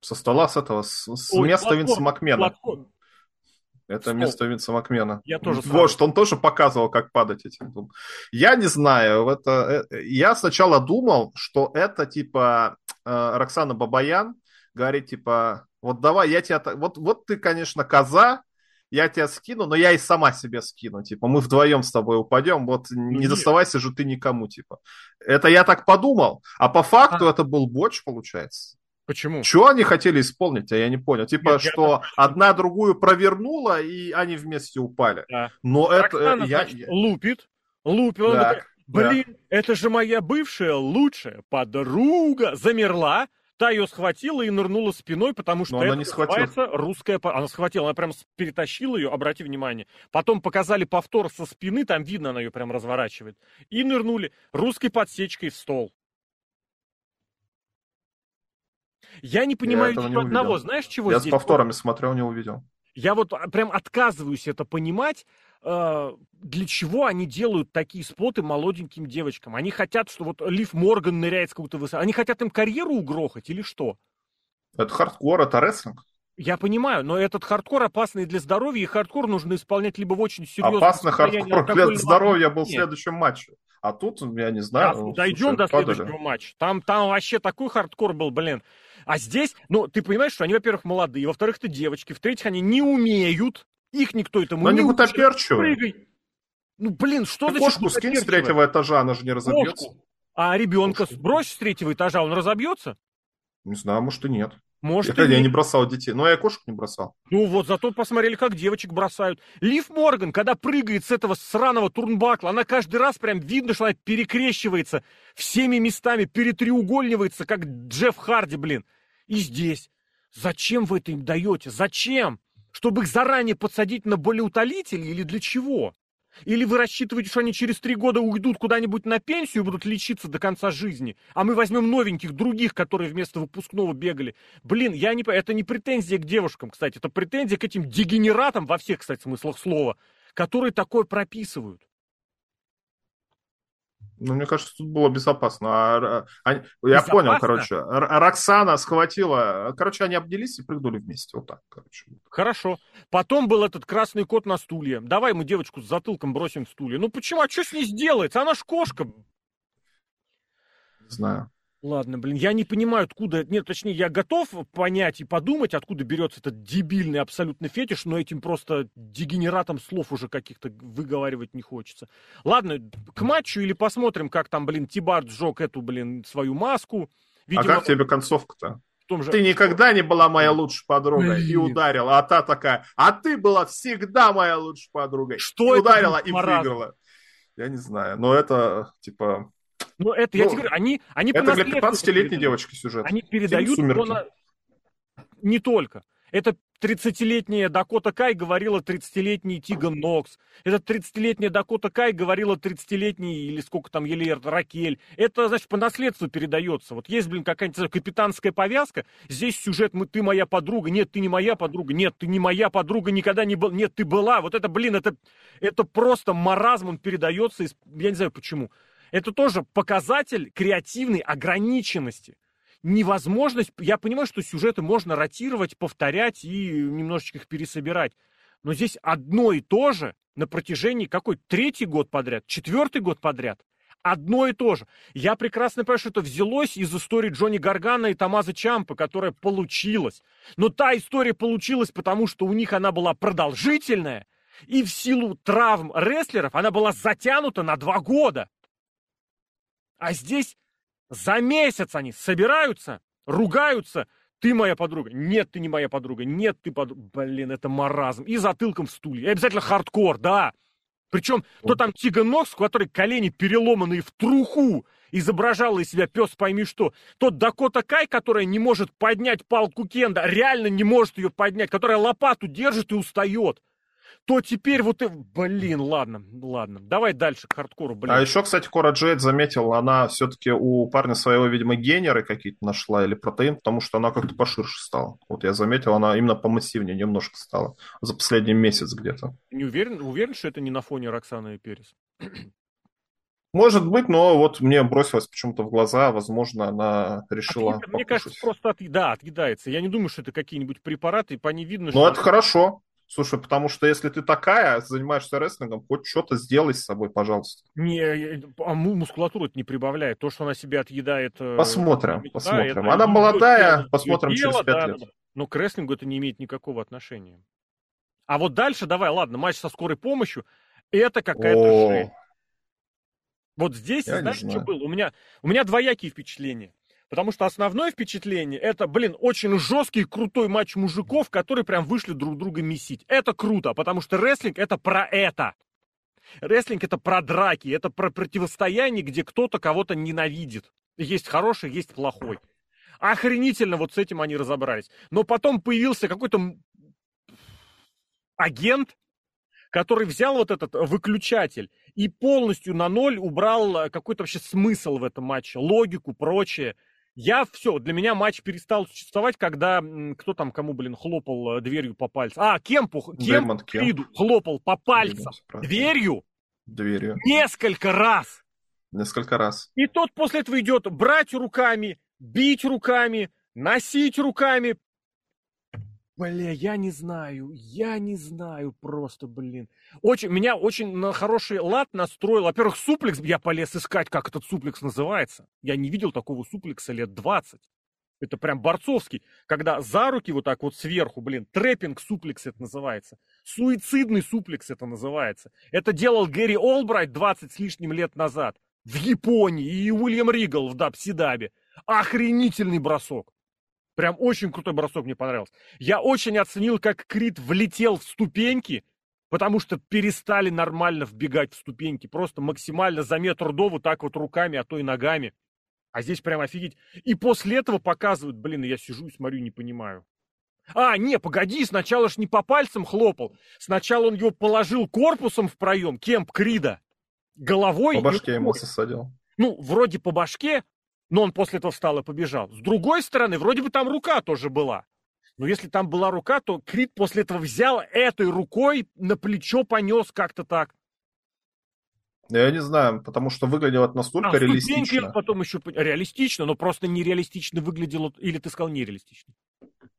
Со стола с этого, с, с Ой, места Винса Макмена. Платформ. Это Стол. место Винса Макмена. Я тоже Вот, что он тоже показывал, как падать этим. Я не знаю. Это, э, я сначала думал, что это типа э, Роксана Бабаян говорит, типа, вот давай, я тебя... Вот, вот ты, конечно, коза, я тебя скину, но я и сама себе скину. Типа, мы вдвоем с тобой упадем, вот ну, не нет. доставайся же ты никому, типа. Это я так подумал, а по факту а. это был боч, получается. Почему? Что они хотели исполнить, а я не понял. Типа, Нет, что я... одна другую провернула, и они вместе упали. Да. Но так это... Она, я... значит, лупит, лупит. Так, Блин, да. это же моя бывшая лучшая подруга. Замерла, та ее схватила и нырнула спиной, потому что Но это она не называется русская... Она схватила, она прям перетащила ее, обрати внимание. Потом показали повтор со спины, там видно, она ее прям разворачивает. И нырнули русской подсечкой в стол. Я не понимаю я не одного, знаешь, чего я здесь? Я с повторами смотрел, не увидел. Я вот а, прям отказываюсь это понимать, э, для чего они делают такие spot ы молоденьким девочкам. Они хотят, что вот Лив Морган ныряет с какой-то высоты. Они хотят им карьеру угрохать или что? Это хардкор, это рестлинг. Я понимаю, но этот хардкор опасный для здоровья, и хардкор нужно исполнять либо в очень серьезном Опасный хардкор для здоровья был в следующем матче. А тут, я не знаю... Сейчас дойдем до следующего матча. Там, там вообще такой хардкор был, блин. А здесь, ну, ты понимаешь, что они, во-первых, молодые, во-вторых, это девочки, в-третьих, они не умеют, их никто этому Но не они гуттаперчевые. Ну, блин, что ты кошку скинь с третьего этажа, она же не разобьется. Кошку. А ребенка кошку. брось с третьего этажа, он разобьется? Не знаю, может и нет. Может, я, я не бросал детей, но я кошек не бросал. Ну вот, зато посмотрели, как девочек бросают. Лив Морган, когда прыгает с этого сраного turnbuckle а, она каждый раз прям видно, что она перекрещивается всеми местами, перетреугольнивается, как Джефф Харди, блин. И здесь. Зачем вы это им даете? Зачем? Чтобы их заранее подсадить на болеутолители или для чего? Или вы рассчитываете, что они через три года уйдут куда-нибудь на пенсию и будут лечиться до конца жизни, а мы возьмем новеньких, других, которые вместо выпускного бегали? Блин, я не... Это не претензия к девушкам, кстати, это претензия к этим дегенератам, во всех, кстати, смыслах слова, которые такое прописывают. Ну, мне кажется, тут было безопасно. А, а, я безопасно? понял, короче. Роксана схватила. Короче, они обнялись и прыгнули вместе. Вот так, короче. Хорошо. Потом был этот красный кот на стуле. Давай мы девочку с затылком бросим в стуле. Ну почему? А что с ней сделается? Она ж кошка. Не знаю. Ладно, блин, я не понимаю, откуда... Нет, точнее, я готов понять и подумать, откуда берется этот дебильный абсолютно фетиш, но этим просто дегенератом слов уже каких-то выговаривать не хочется. Ладно, к матчу или посмотрим, как там, блин, Тибард сжег эту, блин, свою маску. Видимо, а как тебе концовка-то? Же... Ты никогда не была моя лучшая подруга Блин. и ударила, а та такая, а ты была всегда моя лучшая подруга. Что и ударила и выиграла. Я не знаю, но это типа ну, это, ну, я тебе говорю, они... они это для 15-летней девочки сюжет. Они передают... На... Не только. Это 30-летняя Дакота Кай говорила 30-летний Тиган Нокс. Это 30-летняя Дакота Кай говорила 30-летний, или сколько там, Елер Ракель. Это, значит, по наследству передается. Вот есть, блин, какая-нибудь капитанская повязка, здесь сюжет мы, «ты моя подруга», нет, ты не моя подруга, нет, ты не моя подруга, никогда не был, нет, ты была. Вот это, блин, это, это просто маразм, он передается, из, я не знаю почему. Это тоже показатель креативной ограниченности. Невозможность, я понимаю, что сюжеты можно ротировать, повторять и немножечко их пересобирать. Но здесь одно и то же на протяжении какой? Третий год подряд, четвертый год подряд. Одно и то же. Я прекрасно понимаю, что это взялось из истории Джонни Гаргана и Томаза Чампа, которая получилась. Но та история получилась, потому что у них она была продолжительная, и в силу травм рестлеров она была затянута на два года. А здесь за месяц они собираются, ругаются. Ты моя подруга. Нет, ты не моя подруга. Нет, ты подруга. Блин, это маразм. И затылком в стуле. И обязательно хардкор, да. Причем то там Тиган Нокс, у которой колени переломанные в труху, изображала из себя пес пойми что. Тот Дакота Кай, которая не может поднять палку кендо, реально не может ее поднять, которая лопату держит и устает то теперь вот... Блин, ладно, ладно. Давай дальше к хардкору, блин. А еще, кстати, Кора Джейд заметил, она все-таки у парня своего, видимо, gainer ы какие-то нашла или протеин, потому что она как-то поширше стала. Вот я заметил, она именно помассивнее немножко стала за последний месяц где-то. Не уверен, уверен, что это не на фоне Роксаны и Перес? Может быть, но вот мне бросилось почему-то в глаза, возможно, она решила. Отъед... Мне кажется, просто от... да, отъедается. Я не думаю, что это какие-нибудь препараты, по ней видно, но что. Ну, это хорошо. Слушай, потому что если ты такая, занимаешься рестлингом, хоть что-то сделай с собой, пожалуйста. Не, а мускулатуру это не прибавляет. То, что она себе отъедает... Э, посмотрим, да, посмотрим. Она молодая, дело, посмотрим дело, через пять да, лет. Да. Но к рестлингу это не имеет никакого отношения. А вот дальше, давай, ладно, матч со скорой помощью, это какая-то жесть. Вот здесь, Я знаешь, что было? У меня, у меня двоякие впечатления. Потому что основное впечатление это, блин, очень жесткий, крутой матч мужиков, которые прям вышли друг друга месить. Это круто, потому что рестлинг это про это. Рестлинг это про драки, это про противостояние, где кто-то кого-то ненавидит. Есть хороший, есть плохой. Охренительно вот с этим они разобрались. Но потом появился какой-то агент, который взял вот этот выключатель и полностью на ноль убрал какой-то вообще смысл в этом матче, логику, прочее. Я все, для меня матч перестал существовать, когда кто там кому, блин, хлопал э, дверью по пальцу. А, Кемпу, Кемп Криду хлопал по пальцам дверью. Дверью. Несколько раз. Несколько раз. И тот после этого идет брать руками, бить руками, носить руками, Бля, я не знаю, я не знаю просто, блин. Очень, меня очень на хороший лад настроил. Во-первых, суплекс, я полез искать, как этот суплекс называется. Я не видел такого суплекса лет 20. Это прям борцовский, когда за руки вот так вот сверху, блин, трэппинг суплекс это называется. Суицидный суплекс это называется. Это делал Гэри Олбрайт 20 с лишним лет назад в Японии и Уильям Ригл в Дабсидабе. Охренительный бросок. Прям очень крутой бросок мне понравился. Я очень оценил, как Крит влетел в ступеньки, потому что перестали нормально вбегать в ступеньки. Просто максимально за метр до вот так вот руками, а то и ногами. А здесь прям офигеть. И после этого показывают, блин, я сижу и смотрю, не понимаю. А, не, погоди, сначала ж не по пальцам хлопал. Сначала он его положил корпусом в проем, Кемп Крида. Головой. По башке ему сосадил. Ну, вроде по башке, но он после этого встал и побежал. С другой стороны, вроде бы там рука тоже была. Но если там была рука, то Крит после этого взял этой рукой на плечо понес как-то так. Я не знаю, потому что выглядело это настолько а, реалистично. потом еще реалистично, но просто нереалистично выглядело, или ты сказал нереалистично?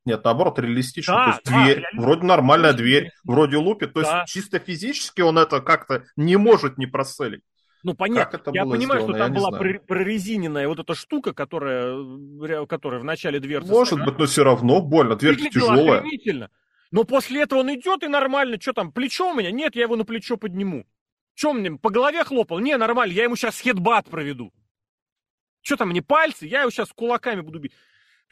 Нет, наоборот, реалистично. Да, то есть да, дверь, вроде нормальная дверь, вроде лупит. То да. есть чисто физически он это как-то не может не проселить. Ну, понятно. Я понимаю, сделано, что там была прорезиненная вот эта штука, которая, э, которая в начале дверцы... Может стояла. быть, но все равно больно. Дверь тяжелая. Охренительно. Но после этого он идет и нормально. Что там, плечо у меня? Нет, я его на плечо подниму. Че мне, по голове хлопал? Не, нормально, я ему сейчас хедбат проведу. Что там, мне пальцы? Я его сейчас кулаками буду бить.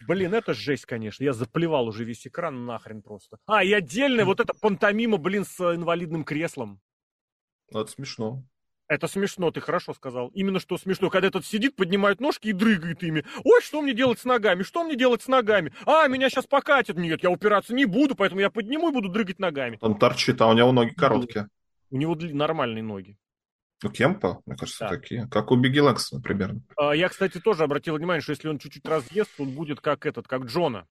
Блин, это жесть, конечно. Я заплевал уже весь экран нахрен просто. А, и отдельно вот эта пантомима, блин, с инвалидным креслом. Это смешно. Это смешно, ты хорошо сказал. Именно что смешно, когда этот сидит, поднимает ножки и дрыгает ими. Ой, что мне делать с ногами? Что мне делать с ногами? А, меня сейчас покатят. Нет, я упираться не буду, поэтому я подниму и буду дрыгать ногами. Он торчит, а у него ноги короткие. У него нормальные ноги. У Кемпа, мне кажется, да. такие. Как у Бигги Лэкса, например. А, я, кстати, тоже обратил внимание, что если он чуть-чуть разъест, он будет как этот, как Джона.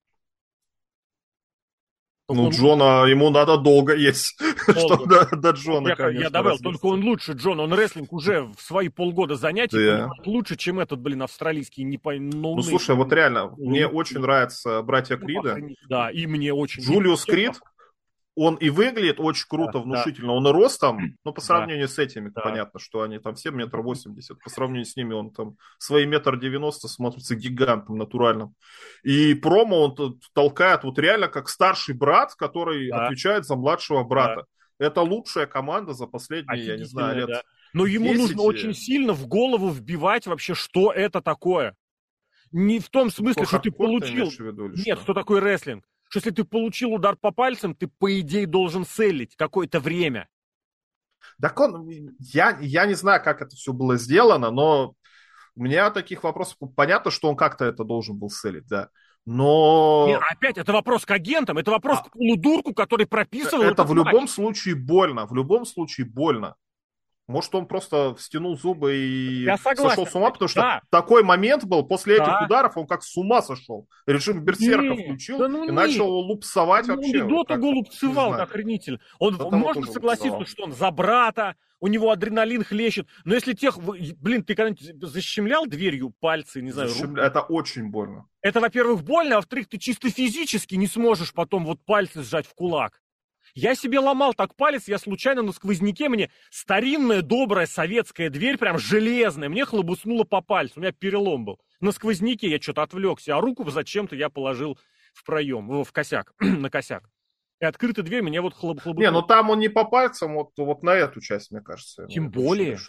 Ну, он... Джона, ему надо долго есть, чтобы до, до Джона, я, конечно. Я добавил, только он лучше Джона, он рестлинг уже в свои полгода занятий да. лучше, чем этот, блин, австралийский не по... Ну, ну, слушай, вот реально, мне очень нравятся братья ну, Крида. Да, и мне очень. Джулиус Крид, он и выглядит очень круто, да, внушительно. Да. Он и ростом, ну, по сравнению да. с этими, да. понятно, что они там все метр восемьдесят. По сравнению с ними он там свои метр девяносто смотрится гигантом натуральным. И промо он толкает вот реально как старший брат, который да. отвечает за младшего брата. Да. Это лучшая команда за последние, я не знаю, лет да. Но ему 10... нужно очень сильно в голову вбивать вообще, что это такое. Не в том смысле, что ты получил... Ты виду, Нет, что? что такое рестлинг что если ты получил удар по пальцам, ты, по идее, должен селить какое-то время. Так он, я, я не знаю, как это все было сделано, но у меня таких вопросов, понятно, что он как-то это должен был селить, да. Но... Нет, опять, это вопрос к агентам, это вопрос а... к полудурку, который прописывал... Это в любом случае больно, в любом случае больно. Может, он просто стянул зубы и сошел с ума, потому что да. такой момент был, после да. этих ударов он как с ума сошел. Режим берсерка не, включил да ну и не. начал лупсовать ну, вообще. Он до того лупцевал, как хранитель. Он, он можно согласиться, лупцевал. что он за брата, у него адреналин хлещет. Но если тех... Блин, ты когда-нибудь защемлял дверью пальцы, не знаю, Защемля... Это очень больно. Это, во-первых, больно, а во-вторых, ты чисто физически не сможешь потом вот пальцы сжать в кулак. Я себе ломал так палец, я случайно на сквозняке мне старинная добрая советская дверь, прям железная, мне хлобуснула по пальцу, у меня перелом был. На сквозняке я что-то отвлекся, а руку зачем-то я положил в проем, в косяк, на косяк. И открытая дверь меня вот хлоп хлоп. Не, ну там он не по пальцам, вот, вот на эту часть, мне кажется. Тем более,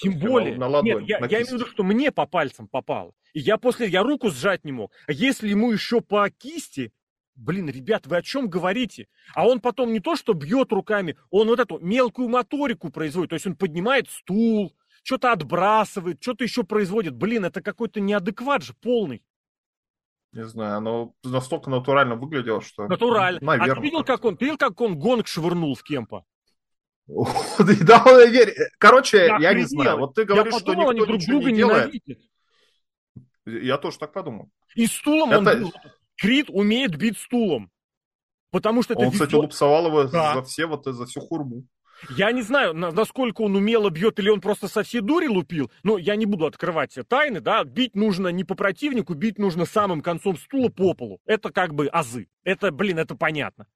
тем более. На, на ладонь, Нет, я, на я имею в виду, что мне по пальцам попал. И я после, я руку сжать не мог. А если ему еще по кисти, блин, ребят, вы о чем говорите? А он потом не то, что бьет руками, он вот эту мелкую моторику производит. То есть он поднимает стул, что-то отбрасывает, что-то еще производит. Блин, это какой-то неадекват же полный. Не знаю, оно настолько натурально выглядело, что... Натурально. Наверное. А ты видел, как он, ты видел, как он гонг швырнул в Кемпа? Да, Короче, я не знаю. Вот ты говоришь, что никто друга не делает. Я тоже так подумал. И стулом он Крит умеет бить стулом. Потому что это Он, кстати, лупсовал его за все вот за всю хурму. Я не знаю, насколько он умело бьет, или он просто со всей дури лупил, но я не буду открывать тайны, да, бить нужно не по противнику, бить нужно самым концом стула по полу. Это как бы азы. Это, блин, это понятно.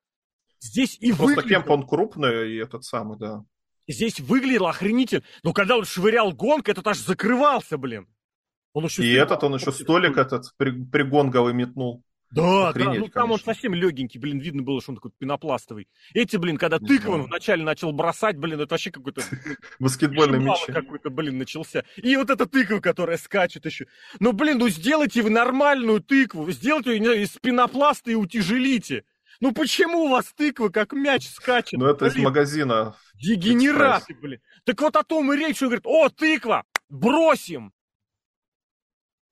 Здесь и Просто выглядело... Кемп, он крупный, и этот самый, да. Здесь выглядело охренительно. Но когда он швырял гонг, этот аж закрывался, блин. Он еще и этот, он еще столик этот пригонговый метнул. Да, Охренеть, да, ну там он совсем легенький, блин, видно было, что он такой пенопластовый. Эти, блин, когда тыкван да. вначале начал бросать, блин, это вообще какой-то... Баскетбольный мяч. какой-то, блин, начался. И вот эта тыква, которая скачет еще. Ну, блин, ну сделайте вы нормальную тыкву, сделайте ее из пенопласта и утяжелите. Ну почему у вас тыква как мяч скачет? Ну это блин? из магазина. Дегенераты, блин. Так вот о том и речь, он говорит, о, тыква, бросим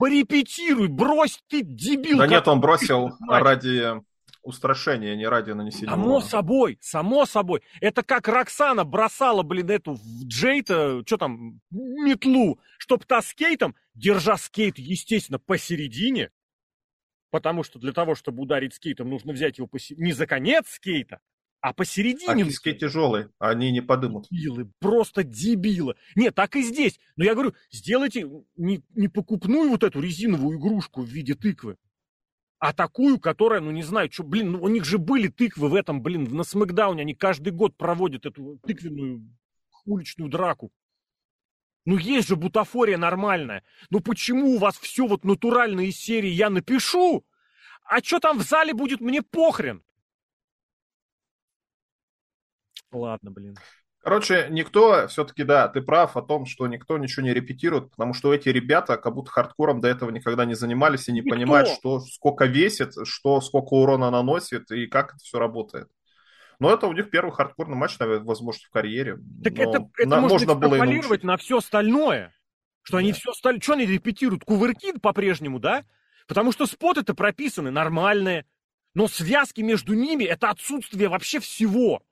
порепетируй, брось ты, дебил. Да нет, он бросил ради устрашения, не ради нанесения. Само урона. собой, само собой. Это как Роксана бросала, блин, эту в Джейта, что там, метлу, чтоб та скейтом, держа скейт, естественно, посередине, потому что для того, чтобы ударить скейтом, нужно взять его поси... не за конец скейта, а посередине... А киски тяжелые, они не подымут. Дебилы, просто дебилы. Нет, так и здесь. Но я говорю, сделайте не, не покупную вот эту резиновую игрушку в виде тыквы, а такую, которая, ну не знаю, что, блин, ну, у них же были тыквы в этом, блин, на Смакдауне, они каждый год проводят эту тыквенную уличную драку. Ну есть же бутафория нормальная. Ну почему у вас все вот натурально из серии я напишу, а что там в зале будет, мне похрен. Ладно, блин. Короче, никто, все-таки, да, ты прав о том, что никто ничего не репетирует, потому что эти ребята как будто хардкором до этого никогда не занимались и не никто. понимают, что сколько весит, что сколько урона наносит и как это все работает. Но это у них первый хардкорный матч, наверное, возможно, в карьере. Так Но это, это на, можно было и на все остальное. Что да. они все остальное... Что они репетируют? Кувырки по-прежнему, да? Потому что споты-то прописаны нормальные. Но связки между ними — это отсутствие вообще всего.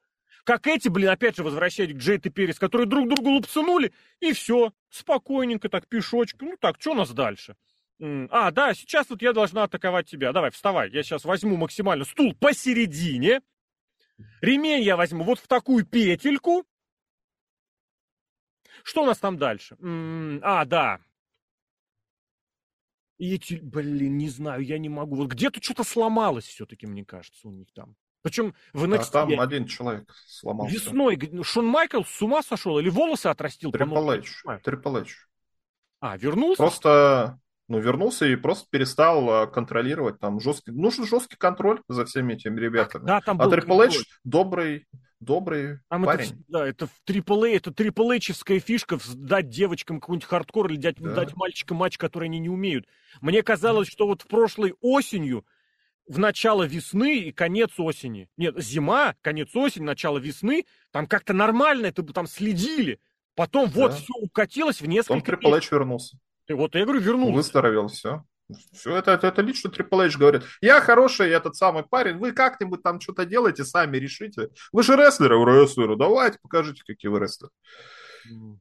Как эти, блин, опять же, возвращать к Джейт и Перес, которые друг другу лупцанули, и все, спокойненько так, пешочком. Ну так, что у нас дальше? А, да, сейчас вот я должна атаковать тебя. Давай, вставай. Я сейчас возьму максимально стул посередине. Ремень я возьму вот в такую петельку. Что у нас там дальше? А, да. И эти, блин, не знаю, я не могу. Вот где-то что-то сломалось все-таки, мне кажется, у них там. Причем в NXT... А там один человек сломался. Весной. Шон Майкл с ума сошел или волосы отрастил? Трипл Эйч. Трипл Эйч. А, вернулся? Просто, ну, вернулся и просто перестал а, контролировать там жесткий... Нужен жесткий контроль за всеми этими ребятами. Да, там а Трипл Эйч добрый, добрый там парень. Это, да, это AAA, это Triple Эйчевская фишка, дать девочкам какой-нибудь хардкор или дать, да. дать мальчикам матч, который они не умеют. Мне казалось, что вот в прошлой осенью в начало весны и конец осени. Нет, зима, конец осени, начало весны, там как-то нормально это бы там следили. Потом да. вот все укатилось в несколько Потом Triple H вернулся. Ты, вот я говорю, вернулся. Выздоровел, все. Все это, это, это лично Triple H говорит. Я хороший этот самый парень, вы как-нибудь там что-то делаете, сами решите. Вы же рестлеры, рестлеры, давайте покажите, какие вы рестлеры.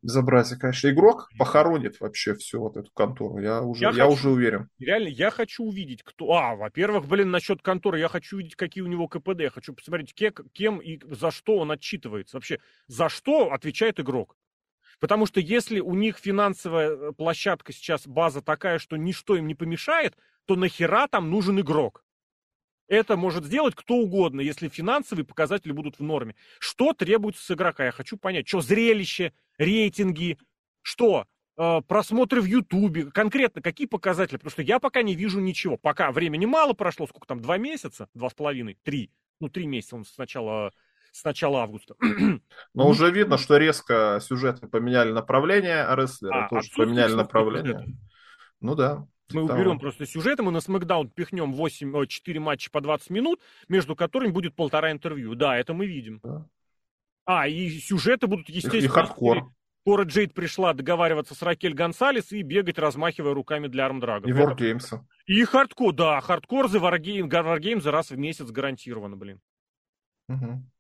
Безобразие, конечно. Игрок похоронит вообще всю вот эту контору. Я уже, я, я хочу, уже уверен. Реально, я хочу увидеть, кто... А, во-первых, блин, насчет конторы, я хочу увидеть, какие у него КПД. Я хочу посмотреть, кем, кем и за что он отчитывается. Вообще, за что отвечает игрок. Потому что если у них финансовая э, площадка сейчас, база такая, что ничто им не помешает, то нахера там нужен игрок? Это может сделать кто угодно, если финансовые показатели будут в норме. Что требуется с игрока? Я хочу понять, что зрелище, рейтинги, что э, просмотры в Ютубе, конкретно какие показатели? Потому что я пока не вижу ничего. Пока времени мало прошло, сколько там, два месяца, два с половиной, три. Ну, три месяца он сначала с начала августа. Но уже видно, что резко сюжеты поменяли направление, а рестлеры А, тоже поменяли направление. Ну да. Мы типа уберем просто сюжеты, мы на Смакдаун пихнем 8, о, 4 матча по 20 минут, между которыми будет полтора интервью. Да, это мы видим. Да. А, и сюжеты будут, естественно... и хардкор. Кора Джейд пришла договариваться с Ракель Гонсалес и бегать, размахивая руками для arm drag а. И Wargames. И хардкор, да, хардкор за Wargame, Wargames за раз в месяц гарантированно, блин. Мгм.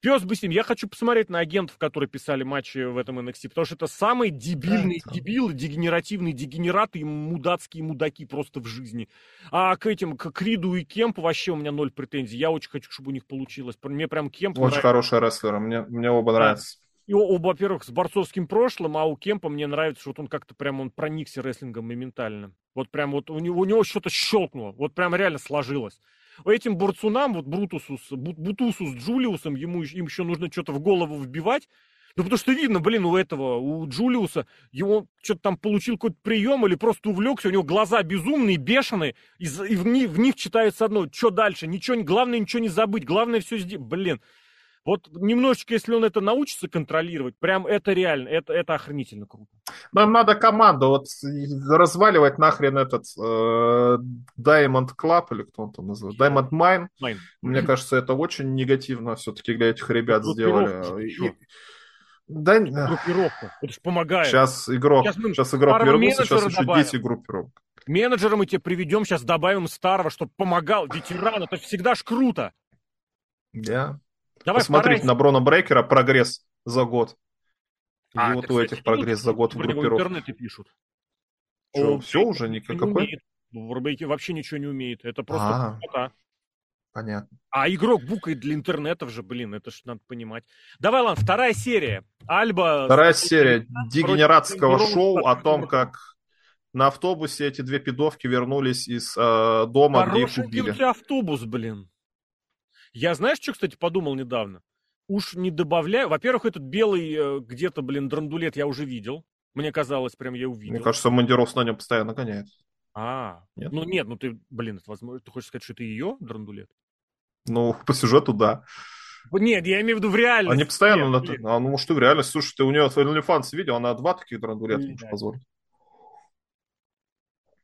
Пес бы с ним. Я хочу посмотреть на агентов, которые писали матчи в этом NXT, потому что это самые дебильные Да, дебилы, дегенеративные дегенераты и мудацкие мудаки просто в жизни. А к этим, к Криду и Кемпу вообще у меня ноль претензий. Я очень хочу, чтобы у них получилось. Мне прям Кемп Очень нравится. хорошие рестлеры. Мне, мне оба нравятся. И оба, во-первых, с борцовским прошлым, а у Кемпа мне нравится, что вот он как-то прям он проникся рестлингом моментально. Вот прям вот у него, у него что-то щелкнуло, вот прям реально сложилось. Этим борцунам, вот Брутусу, Бутусу с Джулиусом, ему, им еще нужно что-то в голову вбивать. Ну, потому что видно, блин, у этого, у Джулиуса, его что-то там получил какой-то прием или просто увлекся, у него глаза безумные, бешеные, и, и в, них, в них читается одно, что дальше, ничего, главное ничего не забыть, главное все сделать, блин. Вот немножечко, если он это научится контролировать, прям это реально, это, это охренительно круто. Нам надо команду вот разваливать нахрен этот э, Diamond Club, или кто он там называет, Diamond Mine. Майн. Мне кажется, это очень негативно все-таки для этих ребят Группировка, сделали. И-? Да, Группировка. Это же помогает. сейчас игрок, Сейчас мы сейчас игрок вернулся, сейчас еще добавим. 10 группировок. Менеджера мы тебе приведем, сейчас добавим старого, чтобы помогал. Ветеран, это всегда ж круто. Да. Давай Посмотрите вторая- на Брона Брейкера прогресс за год. И А, вот это, у этих прогресс за год в группировке. интернете пишут. Что, все уже никакой? умеет. Варбейки вообще ничего не умеет. Это просто А. Понятно. А игрок букает для интернетов же, блин, это ж надо понимать. Давай, ладно, вторая серия. Альба... Вторая серия дегенератского шоу о том, как на автобусе эти две пидовки вернулись из э, дома, где их убили. тебя автобус, блин. Я знаешь, что, кстати, подумал недавно? Уж не добавляю. Во-первых, этот белый э, где-то, блин, драндулет я уже видел. Мне казалось, прям я увидел. Мне кажется, Мандирос на нем постоянно гоняет. А, Нет? ну нет, ну ты, блин, это возможно. Ты хочешь сказать, что это ее драндулет? Ну, по сюжету, да. Нет, я имею в виду в реальности. Они постоянно... Нет, на- блин. А, ну, может, и в реальности. Слушай, ты у нее в OnlyFans видел, она два таких драндулета Блин. может позволить.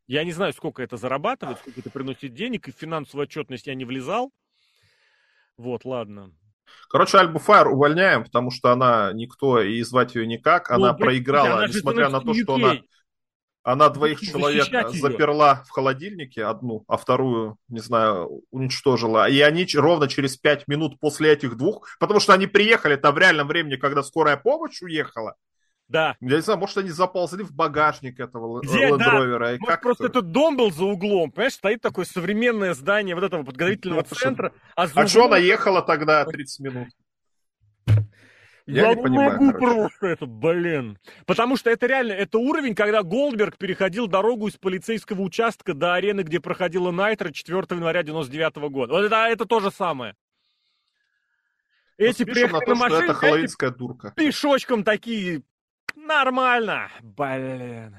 Я не знаю, сколько это зарабатывает, сколько это приносит денег, и в финансовую отчетность я не влезал. Вот, ладно. Короче, Альбу Файр увольняем, потому что она никто, и звать ее никак. Она Ну, проиграла, она несмотря на то, что UK. она, она двоих человек заперла в холодильнике, одну, а вторую, не знаю, уничтожила. И они ровно через пять минут после этих двух, потому что они приехали там в реальном времени, когда скорая помощь уехала. Да. Я не знаю, может, они заползли в багажник этого Где? Land Да. Rover, и Вот как просто это? этот дом был за углом, понимаешь, стоит такое современное здание вот этого подготовительного Ну, потому центра, а А что углом- она ехала тогда 30 минут? Я Я не понимаю, могу короче. просто это, блин. Потому что это реально, это уровень, когда Голдберг переходил дорогу из полицейского участка до арены, где проходила Найтро 4 января 99 года. Вот это, это то же самое. Эти Ну, на приехали то, на что машине, это дурка. пешочком такие, нормально. Блин.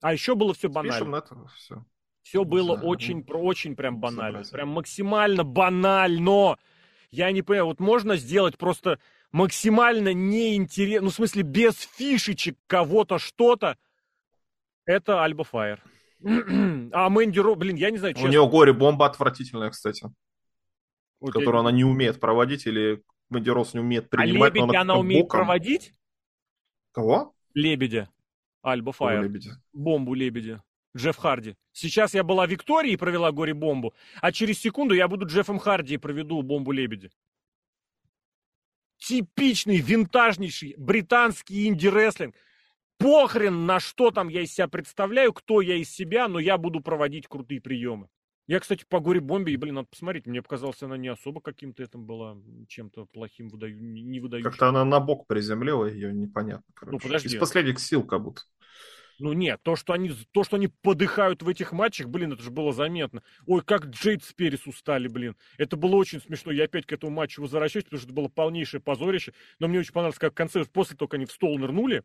А еще было все банально. Спишем на это все. Все Не было знаю, очень, ну, про- очень прям банально. безобразие. Прям максимально банально. Я не понимаю, вот можно сделать просто максимально неинтересно, ну, в смысле, без фишечек кого-то что-то. Это Альба Файер. А Мэнди Ро, блин, я не знаю, У честно. нее горе-бомба отвратительная, кстати, вот я- которую она не умеет проводить, или Мэнди Росс не умеет А принимать. но лебедя она как-то умеет боком. проводить? Кого? Лебедя. Альба Файер. лебедя? Бомбу лебедя. Джефф Харди. Сейчас я была Викторией и провела горе-бомбу, а через секунду я буду Джеффом Харди и проведу бомбу лебедя. Типичный, винтажнейший британский инди-рестлинг. Похрен на что там я из себя представляю, кто я из себя, но я буду проводить крутые приемы. Я, кстати, по горе-бомбе, и, блин, надо посмотреть, мне показалось, она не особо каким-то этим была, чем-то плохим, выдаю, не выдающим. Как-то она на бок приземлила, ее непонятно. Короче. Ну, подожди. Из последних сил как будто. Ну нет, то, что они, то, что они подыхают в этих матчах, блин, это же было заметно. Ой, как Джейд с Перес устали, блин. Это было очень смешно. Я опять к этому матчу возвращаюсь, потому что это было полнейшее позорище. Но мне очень понравилось, как в конце, после того, как они в стол нырнули,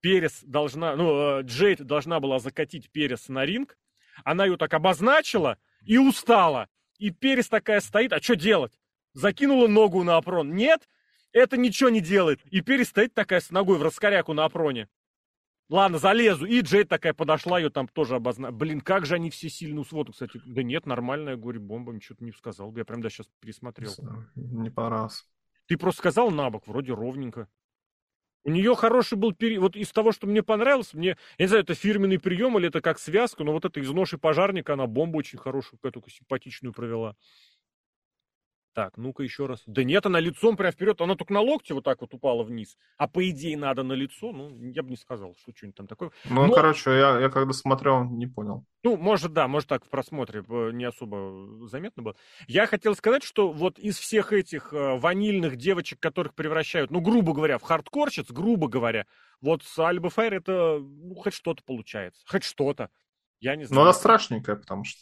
Перес должна, ну, э, Джейд должна была закатить Перес на ринг. Она ее так обозначила и устала. И Перес такая стоит, а что делать? Закинула ногу на опрон. Нет, это ничего не делает. И Перес стоит такая с ногой в раскоряку на опроне. Ладно, залезу. И Джейд такая подошла, ее там тоже обозначила. Блин, как же они все сильно усвоты, кстати. Да нет, нормальная горе-бомба, ничего не сказал. Я прям да сейчас пересмотрел. Не понравился. Ты просто сказал на бок, вроде ровненько. У нее хороший был период. Вот из того, что мне понравилось, мне, я не знаю, это фирменный прием или это как связка, но вот это из ноши пожарника, она бомбу очень хорошую, какую-то симпатичную провела. Так, ну-ка еще раз. Да нет, она лицом прям вперед, она только на локте вот так вот упала вниз. А по идее надо на лицо, ну, я бы не сказал, что что-нибудь там такое. Ну, Но... короче, я, я когда смотрел, не понял. Ну, может, да, может так в просмотре э, не особо заметно было. Я хотел сказать, что вот из всех этих э, ванильных девочек, которых превращают, ну, грубо говоря, в хардкорщиц, грубо говоря, вот с Альба Файр это ну, хоть что-то получается. Хоть что-то. Я не знаю. Но она страшненькая, потому что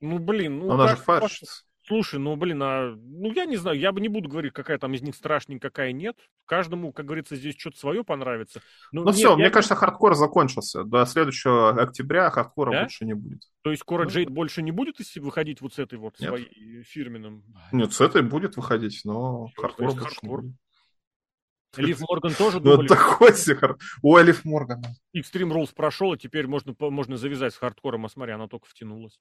ну, блин, ну... Она же фаршица. Слушай, ну, блин, а... Ну, я не знаю, я бы не буду говорить, какая там из них страшненькая, какая нет. Каждому, как говорится, здесь что-то свое понравится. Ну, ну все, я... мне кажется, хардкор закончился. До следующего октября хардкора да? больше не будет. То есть скоро ну, Джейд больше не будет, выходить вот с этой вот нет. своей фирменным? Нет, с этой будет выходить, но хардкор больше хардкор. не будет. Элиф Морган тоже ну, думали. Ну, такой сихар. У Элиф Моргана. Extreme Rules прошел, и теперь можно, можно завязать с хардкором, а смотри, она только втянулась.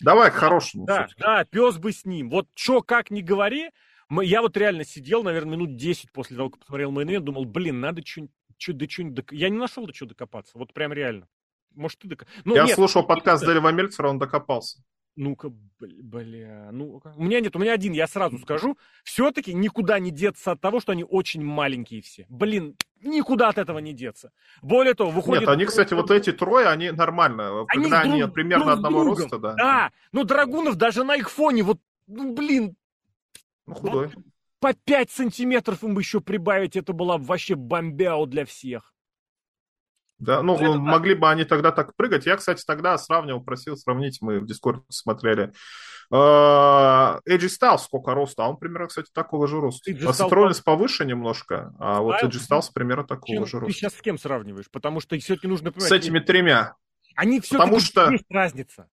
Давай к хорошему. Да, да, пес бы с ним. Вот что, как ни говори, я вот реально сидел, наверное, минут 10 после того, как посмотрел мейн думал, блин, надо что-нибудь, что, да что док... Я не нашел до чего докопаться. Вот прям реально. Может, ты докопался. Ну, я нет, слушал подкаст Дэйва Мельцера, он докопался. Ну-ка, бля, ну У меня нет, у меня один, я сразу скажу. Все-таки никуда не деться от того, что они очень маленькие все. Блин, никуда от этого не деться. Более того, выходит... Нет, они, кстати, вот эти трое, они нормально. Они когда друг, они примерно друг одного другом. роста, да. Да, но Драгунов даже на их фоне, вот, ну, блин... Ну, худой. По 5 сантиметров им еще прибавить, это была вообще бомбяу для всех. Да, ну, это могли бы они тогда так прыгать. Я, кстати, тогда сравнивал, просил сравнить, мы в Дискорде смотрели. Эй Джей Стайлс сколько роста? А он примерно, кстати, такого же роста. А Сет повыше немножко, а вот Эй Джей Стайлс примерно такого же роста. Ты сейчас с кем сравниваешь? Потому что все-таки нужно понимать... С этими тремя. Они все-таки Потому что... есть разница.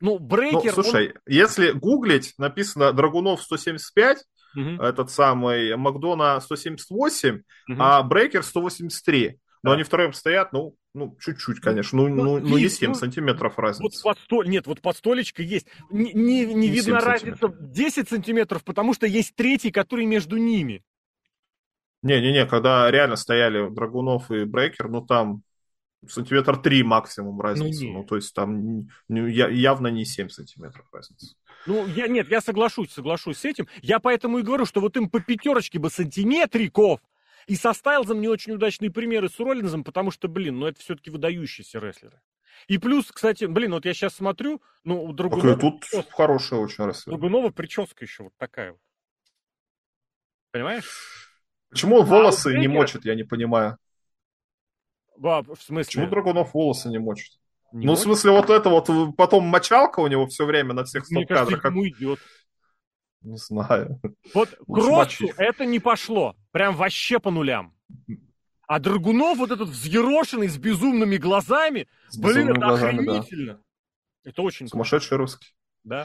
Ну, брейкер... Ну, слушай, он... если гуглить, написано Драгунов 175, угу. этот самый Макдона 178, угу. а брейкер 183. Но да. они втроем стоят, ну, ну, чуть-чуть, конечно. Ну, ну, ну, ну не 7 ну, сантиметров разница. Вот под столь... Нет, вот под столечко есть. Не, не, не видно разница 10 сантиметров, потому что есть третий, который между ними. Не-не-не, когда реально стояли Драгунов и Брейкер, ну там сантиметр 3 максимум разница. Ну, ну то есть там ну, явно не 7 сантиметров разница. Ну, я, нет, я соглашусь, соглашусь с этим. Я поэтому и говорю, что вот им по пятерочке бы сантиметриков и со Стайлзом не очень удачные примеры с Роллинзом, потому что, блин, ну это все-таки выдающиеся рестлеры. И плюс, кстати, блин, вот я сейчас смотрю, ну, у Драгунова... тут прическа, хорошая очень рестлер. Драгунова прическа еще вот такая вот. Понимаешь? Почему а волосы не мочит, я не понимаю. А, в смысле? Почему Драгунов волосы не мочит? Не ну, мочит? в смысле, вот это вот, потом мочалка у него все время на всех стоп-кадрах. Как... идет. Не знаю. Вот Кроссу это не пошло. Прям вообще по нулям. А Драгунов вот этот взъерошенный с безумными глазами, с блин, это глазами, охренительно. Да. Это очень Сумасшедший русский. Да.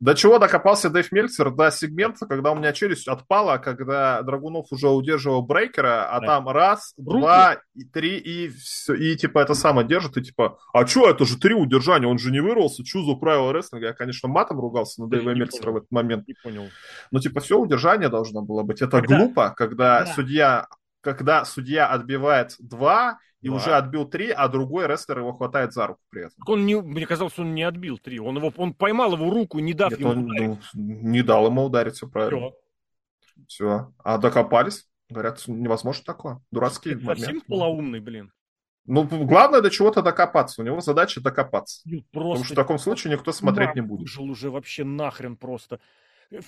До чего докопался Дэйв Мельцер? До сегмента, когда у меня челюсть отпала, когда Драгунов уже удерживал брейкера, а да. там раз, Руки. два, и три, и все, и типа это самое держит, и типа, а что, это же три удержания, он же не вырвался, что за правила рестлинга? Я, конечно, матом ругался на Дэйва Мельцера в этот момент. Не понял. Но типа все удержание должно было быть. Это когда? глупо, когда да. судья когда судья отбивает два, и да. уже отбил три, а другой рестлер его хватает за руку при этом. Он не, мне казалось, он не отбил три. Он, его, он поймал его руку, не дав Нет, ему он, ну, не дал ему ударить, все правильно. Все. все. А докопались? Говорят, невозможно такое. Дурацкий момент. Совсем полоумный, блин. Ну, главное до чего-то докопаться. У него задача докопаться. Ну, просто... Потому что в таком случае никто смотреть не будет. Жил уже вообще нахрен просто.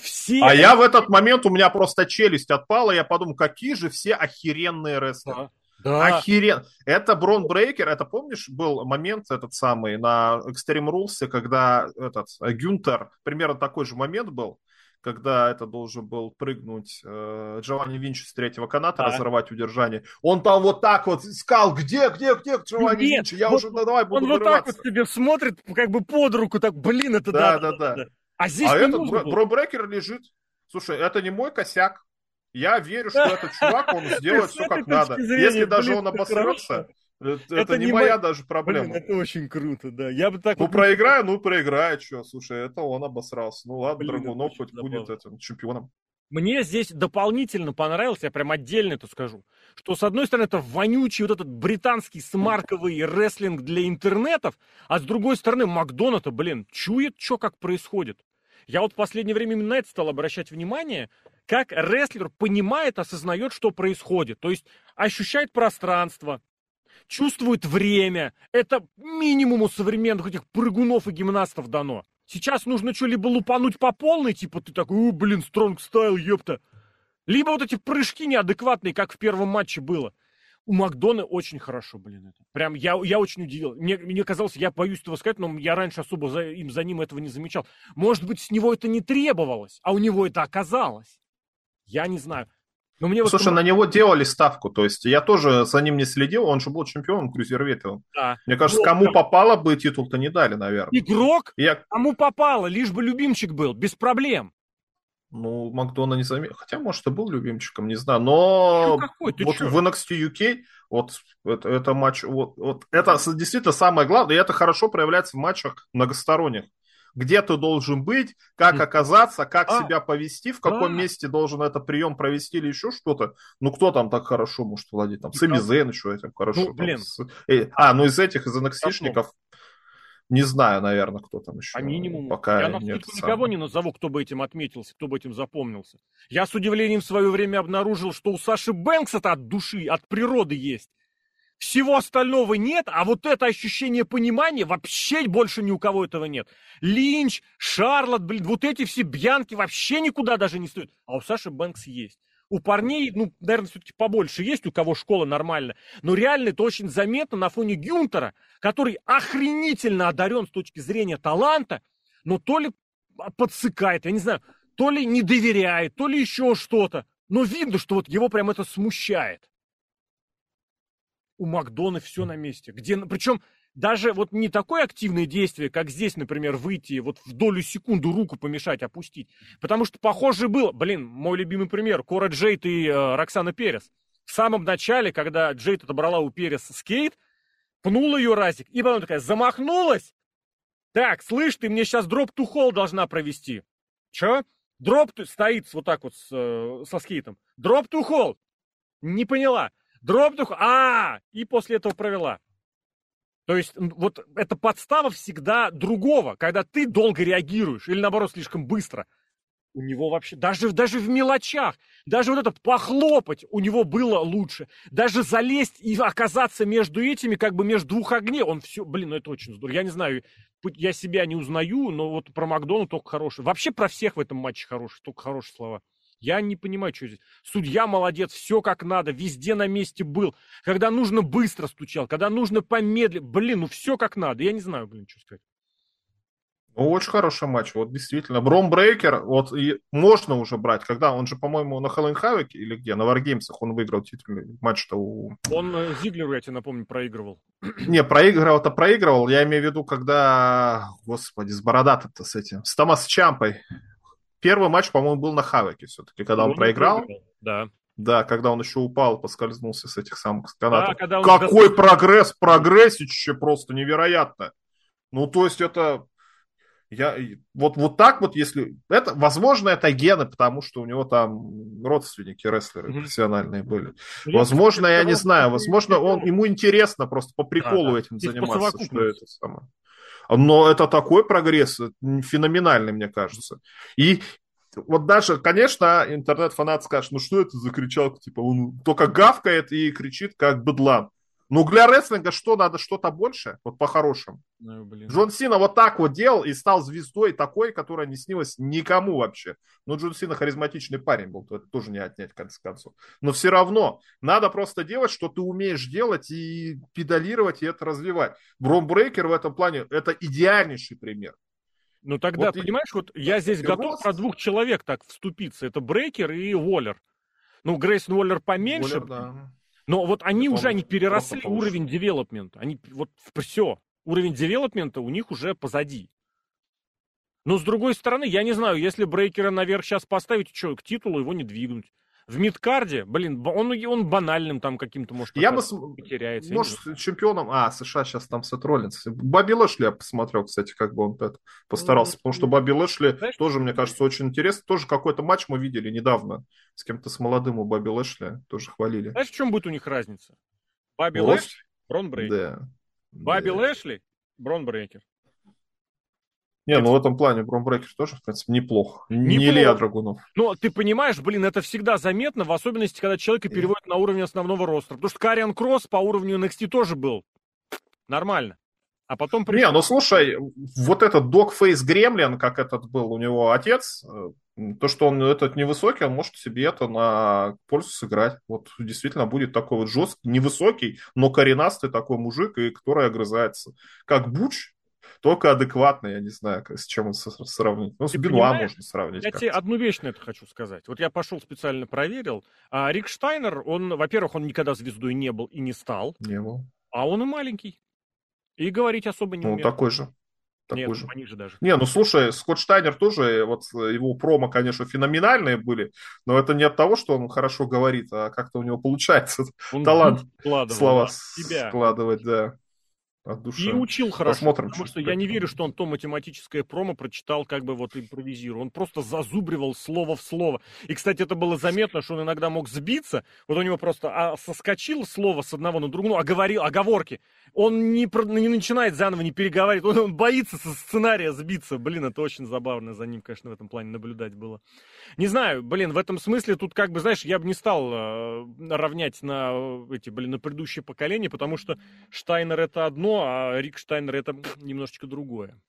Все... А я в этот момент, у меня просто челюсть отпала, я подумал, какие же все охеренные рестлеры. Да. Да. Охерен. Это Брон Брейкер, это помнишь, был момент этот самый на Extreme Rules, когда этот Гюнтер, примерно такой же момент был, когда это должен был прыгнуть э, Джованни Винчи с третьего каната, а. разорвать удержание. Он там вот так вот искал, где, где, где Джованни Нет, Винчи? Я вот, уже, ну, давай, буду Он вот так вот тебе смотрит, как бы под руку, так, блин, это да. Да, да, да. А здесь а этот Бро, Бробрекер лежит. Слушай, это не мой косяк. Я верю, что этот чувак, он сделает все как надо. Если даже он обосрется, это, это, не моя даже проблема. Блин, это очень круто, да. Я бы так ну, вот... проиграю, ну, проиграю, что. Слушай, это он обосрался. Ну, ладно, Блин, Драгунов хоть будет этим чемпионом. Мне здесь дополнительно понравилось, я прям отдельно это скажу, что, с одной стороны, это вонючий вот этот британский смарковый рестлинг для интернетов, а с другой стороны, Макдональд, блин, чует, что как происходит. Я вот в последнее время именно это стал обращать внимание, как рестлер понимает, осознает, что происходит. То есть ощущает пространство, чувствует время. Это минимум у современных этих прыгунов и гимнастов дано. Сейчас нужно что-либо лупануть по полной, типа ты такой, о, блин, стронг стайл, ёпта. Либо вот эти прыжки неадекватные, как в первом матче было. У Макдона очень хорошо, блин, это. Прям я, я очень удивил. Мне, мне казалось, я боюсь этого сказать, но я раньше особо за, им, за ним этого не замечал. Может быть, с него это не требовалось, а у него это оказалось. Я не знаю. Но мне Слушай, вот... на него делали ставку, то есть я тоже за ним не следил, он же был чемпионом крузервейта. Да. Мне кажется, кому попало бы, титул-то не дали, наверное. Игрок? Я... Кому попало, лишь бы любимчик был, без проблем. Ну, Макдона не заметил. Хотя, может, и был любимчиком, не знаю. Но какой? Ты вот чё? в NXT UK вот это, это матч, вот, вот это действительно самое главное, и это хорошо проявляется в матчах многосторонних где ты должен быть, как оказаться, как а, себя повести, в каком да. месте должен этот прием провести или еще что-то. Ну, кто там так хорошо может владеть? Там, Сами Зейн еще этим хорошо. Ну, блин. Там, с... э, а, ну из этих, из nxt не знаю, наверное, кто там еще. А минимум. Пока Я нет, никого не назову, кто бы этим отметился, кто бы этим запомнился. Я с удивлением в свое время обнаружил, что у Саши Бэнкса-то от души, от природы есть. Всего остального нет, а вот это ощущение понимания вообще больше ни у кого этого нет. Линч, Шарлот, блин, вот эти все бьянки вообще никуда даже не стоят. А у Саши Бэнкс есть. У парней, ну, наверное, все-таки побольше есть, у кого школа нормальная. Но реально это очень заметно на фоне Гюнтера, который охренительно одарен с точки зрения таланта, но то ли подсыкает, я не знаю, то ли не доверяет, то ли еще что-то. Но видно, что вот его прям это смущает у Макдона все на месте. Где, причем даже вот не такое активное действие, как здесь, например, выйти вот в долю секунду руку помешать, опустить. Потому что похоже было, блин, мой любимый пример, Кора Джейт и э, Роксана Перес. В самом начале, когда Джейт отобрала у Перес скейт, пнула ее разик, и потом такая замахнулась. Так, слышь, ты мне сейчас drop toe hold должна провести. Че? Дроп стоит вот так вот с, э, со скейтом. Drop toe hold. Не поняла. Дропнула, а, и после этого провела. То есть вот эта подстава всегда другого, когда ты долго реагируешь или наоборот слишком быстро. У него вообще, даже, даже в мелочах, даже вот это похлопать у него было лучше. Даже залезть и оказаться между этими, как бы между двух огней, он все, блин, ну это очень здорово. Я не знаю, я себя не узнаю, но вот про Макдону только хороший. Вообще про всех в этом матче хороший, только хорошие слова. Я не понимаю, что здесь. Судья молодец, все как надо, везде на месте был. Когда нужно, быстро стучал, когда нужно помедлить. Блин, ну все как надо. Я не знаю, блин, что сказать. Ну, очень хороший матч, вот действительно. Бром Брейкер, вот и можно уже брать, когда он же, по-моему, на Хэллоуин Хавике или где, на Варгеймсах он выиграл титульный матч-то у... Он э, Зиглеру, я тебе напомню, проигрывал. Не, проигрывал-то проигрывал, я имею в виду, когда, господи, с бородатым-то с этим, с Томас Чампой первый матч, по-моему, был на Хавеке все-таки, когда он, он проиграл. Да. Да, когда он еще упал, поскользнулся с этих самых канатов. Да, Какой он... прогресс, прогрессище просто невероятно. Ну, то есть это... Я, вот, вот так вот, если... Это, возможно, это гены, потому что у него там родственники рестлеры mm-hmm. профессиональные были. Ну, возможно, я, не знаю, возможно, он, ему интересно просто по приколу да, этим заниматься. Что это самое. Но это такой прогресс, феноменальный, мне кажется. И вот даже, конечно, интернет-фанат скажет, ну что это за кричалка, типа он только гавкает и кричит, как быдлан. Ну, для рестлинга что, надо что-то больше? Вот по-хорошему. Ну, блин. Джон Сина вот так вот делал и стал звездой такой, которая не снилась никому вообще. Но Джон Сина харизматичный парень был, это тоже не отнять, в конце концов. Но все равно, надо просто делать, что ты умеешь делать и педалировать, и это развивать. Бромбрейкер в этом плане, это идеальнейший пример. Ну тогда, вот понимаешь, и... вот я здесь и готов рост... про двух человек так вступиться. Это Брейкер и Уоллер. Ну, Грейсон Уоллер поменьше. Уоллер, да. Но вот они уже они переросли уровень девелопмента. Они вот все. Уровень девелопмента у них уже позади. Но с другой стороны, я не знаю, если Брейкера наверх сейчас поставить, что, к титулу его не двигнуть в мидкарде, блин, он, он банальным там каким-то, может, я бы теряется. Может, чемпионом... А, США сейчас там Сет Роллинс. Бобби Лэшли я посмотрел, кстати, как бы он это постарался. Потому что Бобби Лэшли Знаешь, тоже, мне кажется, очень интересно. Тоже какой-то матч мы видели недавно с кем-то с молодым у Бобби Лэшли. Тоже хвалили. Знаешь, в чем будет у них разница? Бобби Лэшли, Брон Брейкер. Да. Бобби да. Лэшли, Брон Брейкер. Не, ну в этом плане Бромбрекер тоже, в принципе, неплохо. Не, не Илья Драгунов. Ну, ты понимаешь, блин, это всегда заметно, в особенности, когда человека переводят на уровень основного роста. Потому что Кариан Кросс по уровню NXT тоже был нормально. А потом пришел... Не, ну слушай, вот этот Догфейс Гремлин, как этот был у него отец, э, то, что он этот невысокий, он может себе это на пользу сыграть. Вот действительно будет такой вот жесткий, невысокий, но коренастый такой мужик, и который огрызается. Как Буч, только адекватно, я не знаю, с чем сравнить. Ну, с Ты Бенуа можно сравнить. Я тебе одну вещь на это хочу сказать. Вот я пошел специально проверил. А Рик Штайнер, он, во-первых, он никогда звездой не был и не стал. Не был. А он и маленький. И говорить особо не ну, умеет. Ну, такой же. Такой Нет, же. они же даже. Не, ну слушай, Скотт Штайнер тоже, вот его промо, конечно, феноменальные были, но это не от того, что он хорошо говорит, а как-то у него получается он талант слова складывать, да от души. И учил хорошо, Посмотрим, потому что я не верю, что он то математическое промо прочитал как бы вот импровизируя. Он просто зазубривал слово в слово. И, кстати, это было заметно, что он иногда мог сбиться. Вот у него просто а, соскочило слово с одного на другое, ну, оговорил, оговорки. Он не, не начинает заново, не переговаривать. Он, он боится со сценария сбиться. Блин, это очень забавно за ним, конечно, в этом плане наблюдать было. Не знаю, блин, в этом смысле тут как бы, знаешь, я бы не стал э, равнять на э, эти, блин, на предыдущее поколение, потому что Штайнер это одно, а Рик Штайнер это немножечко другое.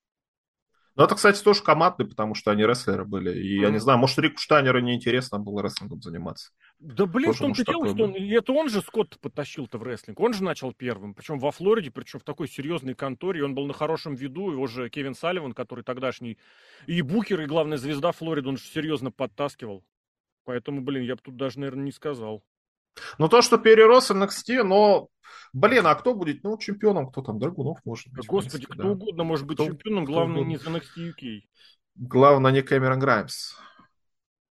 Ну, это, кстати, тоже командный, потому что они рестлеры были. И mm. я не знаю, может, Рику Штайнеру неинтересно было рестлингом заниматься. Да, блин, тоже, в том-то дело, что он, это он же Скотт подтащил-то в рестлинг. Он же начал первым, причем во Флориде, причем в такой серьезной конторе. Он был на хорошем виду. Его же Кевин Салливан, который тогдашний и букер, и главная звезда Флориды, он же серьезно подтаскивал. Поэтому, блин, я бы тут даже, наверное, не сказал. Ну, то, что перерос NXT, но, блин, а кто будет, ну, чемпионом, кто там, Драгунов, может быть. Господи, принципе, кто да. угодно может быть кто, чемпионом, главное, не за NXT UK. Главное, не Кэмерон Граймс.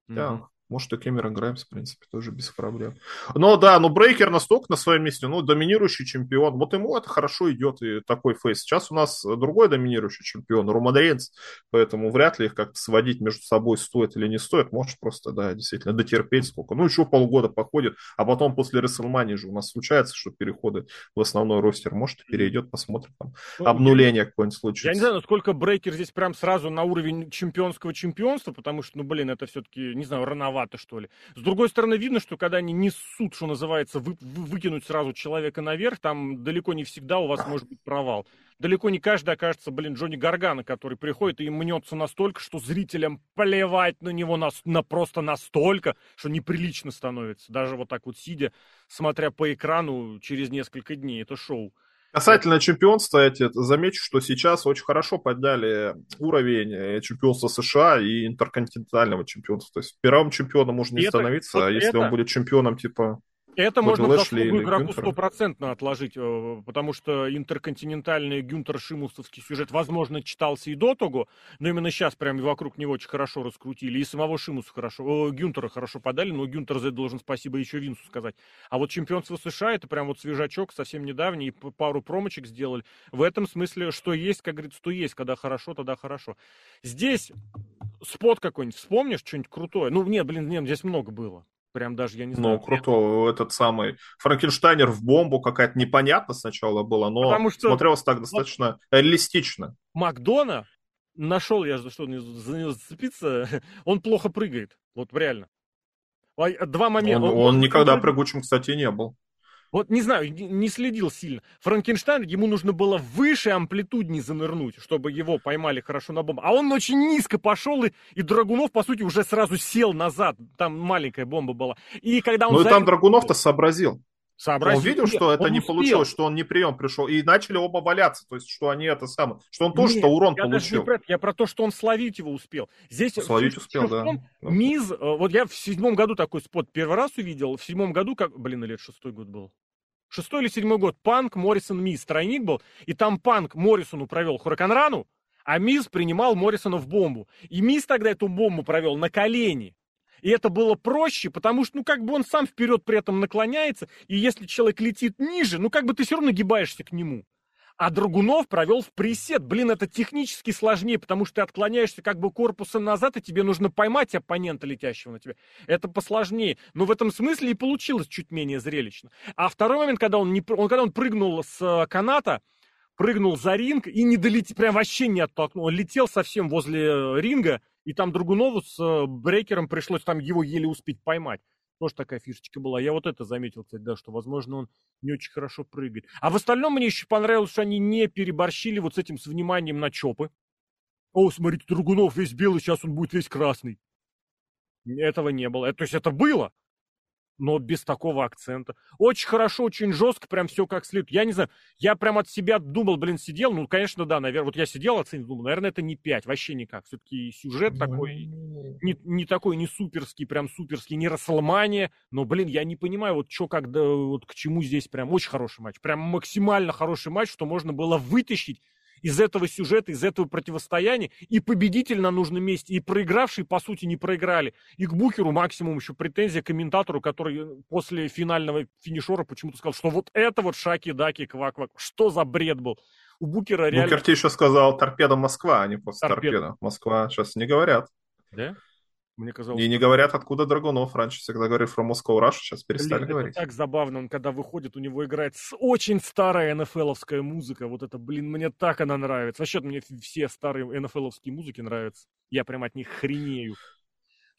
Mm-hmm. Да. Может, и Кэмерон Граймс, в принципе, тоже без проблем. Но да, но Брейкер настолько на своем месте, ну, доминирующий чемпион. Вот ему это хорошо идет, и такой face. Сейчас у нас другой доминирующий чемпион, Роман Рейнс, поэтому вряд ли их как-то сводить между собой стоит или не стоит. Может просто, да, действительно, дотерпеть сколько. Ну, еще полгода походит, а потом после Рестлмании же у нас случается, что переходы в основной ростер. Может, перейдет, посмотрим, там, ну, обнуление какое-нибудь случится. Я не знаю, насколько Брейкер здесь прям сразу на уровень чемпионского чемпионства, потому что, ну, блин, это все-таки, не знаю, рановато рановато, что ли. С другой стороны, видно, что когда они несут, что называется, вы, выкинуть сразу человека наверх, там далеко не всегда у вас может быть провал. Далеко не каждый окажется, блин, Джонни Гаргана, который приходит и мнется настолько, что зрителям плевать на него на, на просто настолько, что неприлично становится. Даже вот так вот сидя, смотря по экрану через несколько дней это шоу. Касательно чемпионства, я замечу, что сейчас очень хорошо подняли уровень э, чемпионства США и интерконтинентального чемпионства. То есть первым чемпионом можно не это, становиться, вот а если это... он будет чемпионом типа это можно заслугу игроку стопроцентно отложить, э, потому что интерконтинентальный Гюнтер Шимусовский сюжет, возможно, читался и до того, но именно сейчас прям вокруг него очень хорошо раскрутили, и самого Шимуса хорошо, о, Гюнтера хорошо подали, но Гюнтер за это должен спасибо еще Винсу сказать. А вот чемпионство США, это прям вот свежачок, совсем недавний, и пару промочек сделали. В этом смысле, что есть, как говорится, что есть, когда хорошо, тогда хорошо. Здесь спот какой-нибудь вспомнишь, что-нибудь крутое? Ну, нет, блин, нет, здесь много было. Прям даже, я не знаю. Ну, круто. Этот самый Франкенштайнер в бомбу какая-то непонятно сначала была, но Потому что... смотрелось так достаточно реалистично. Макдона нашел я, за что за него зацепиться, он плохо прыгает. Вот реально. Два момента. Он, он, он никогда прыгучим, кстати, не был. Вот не знаю, не следил сильно. Франкенштайн, ему нужно было выше амплитудней занырнуть, чтобы его поймали хорошо на бомбу. А он очень низко пошел, и, и Драгунов, по сути, уже сразу сел назад. Там маленькая бомба была. И когда он... Ну и там Драгунов-то сообразил. Сообразил. Он видел, что это он не успел. получилось, что он не прием пришел, и начали оба валяться, то есть, что они это самое, что он тоже-то урон я получил. Про я про то, что он словить его успел. Здесь словить успел, да. Миз, э, вот я в седьмом году такой спот первый раз увидел, в седьмом году, как, блин, лет шестой год был. Шестой или седьмой год, Панк, Моррисон, Миз, тройник был, и там Панк Моррисону провел Хураканрану, а Миз принимал Моррисона в бомбу. И Миз тогда эту бомбу провел на колени. И это было проще, потому что, ну, как бы он сам вперед при этом наклоняется, и если человек летит ниже, ну, как бы ты все равно нагибаешься к нему. А Драгунов провел в пресет. Блин, это технически сложнее, потому что ты отклоняешься как бы корпусом назад, и тебе нужно поймать оппонента, летящего на тебя. Это посложнее. Но в этом смысле и получилось чуть менее зрелищно. А второй момент, когда он, не, он, когда он прыгнул с э, каната, прыгнул за ринг и не долетел, прям вообще не оттолкнул. Он летел совсем возле э, ринга, и там Другунову с э, брейкером пришлось там его еле успеть поймать. Тоже такая фишечка была. Я вот это заметил, кстати, да, что, возможно, он не очень хорошо прыгает. А в остальном мне еще понравилось, что они не переборщили вот с этим, с вниманием на чопы. О, смотрите, Другунов весь белый, сейчас он будет весь красный. Этого не было. То есть это было, но без такого акцента. Очень хорошо, очень жестко, прям все как следует. Я не знаю, я прям от себя думал, блин, сидел, ну, конечно, да, наверное, вот я сидел, оценил, думал, наверное, это не 5, вообще никак. Все-таки сюжет такой, не, не такой, не суперский, прям суперский, не Расселмания, но, блин, я не понимаю, вот что, когда, вот к чему здесь прям очень хороший матч, прям максимально хороший матч, что можно было вытащить из этого сюжета, из этого противостояния, и победитель на нужном месте, и проигравшие, по сути, не проиграли. И к Букеру максимум еще претензия к комментатору, который э, после финального финишора почему-то сказал, что вот это вот шаки-даки, квак-квак. Что за бред был? У Букера реально... Букер тебе еще сказал торпеда Москва, а не просто торпеда. торпеда. Москва сейчас не говорят. Да? Мне казалось... И не говорят, откуда Драгунов. Раньше всегда говорили про Moscow Rush, сейчас перестали блин, говорить. Это так забавно, он когда выходит, у него играет очень старая НФЛовская музыка. Вот это, блин, мне так она нравится. Вообще мне все старые НФЛовские музыки нравятся. Я прям от них хренею.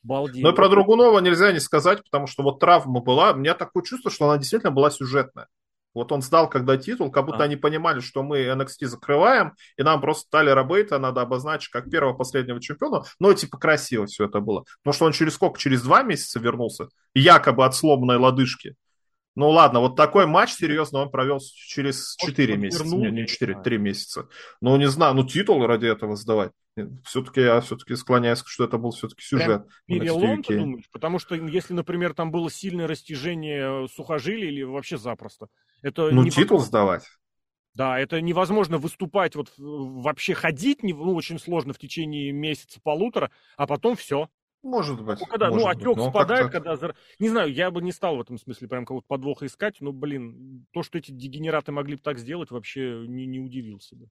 Балдею. Но и про Драгунова нельзя не сказать, потому что вот травма была. У меня такое чувство, что она действительно была сюжетная. Вот он сдал когда титул, как будто а. они понимали, что мы NXT закрываем, и нам просто Талера Рабейта надо обозначить как первого последнего чемпиона. Но типа красиво все это было. Потому что он через сколько? Через два месяца вернулся, якобы от сломанной лодыжки. Ну ладно, вот такой матч серьезно он провел через 4 месяца. Не, не 4, 3 месяца. Ну, не знаю, ну титул ради этого сдавать. Все-таки я все-таки склоняюсь, что это был все-таки сюжет. Перелом, ты думаешь? Потому что если, например, там было сильное растяжение сухожилий или вообще запросто. Это ну, титул сдавать. Да, это невозможно выступать, вот вообще ходить ну, очень сложно в течение месяца-полутора, а потом все. Может быть. Ну, когда, ну, может ну, отек быть, спадает, когда... Не знаю, я бы не стал в этом смысле прям какого-то подвоха искать, но, блин, то, что эти дегенераты могли бы так сделать, вообще не, не удивился бы.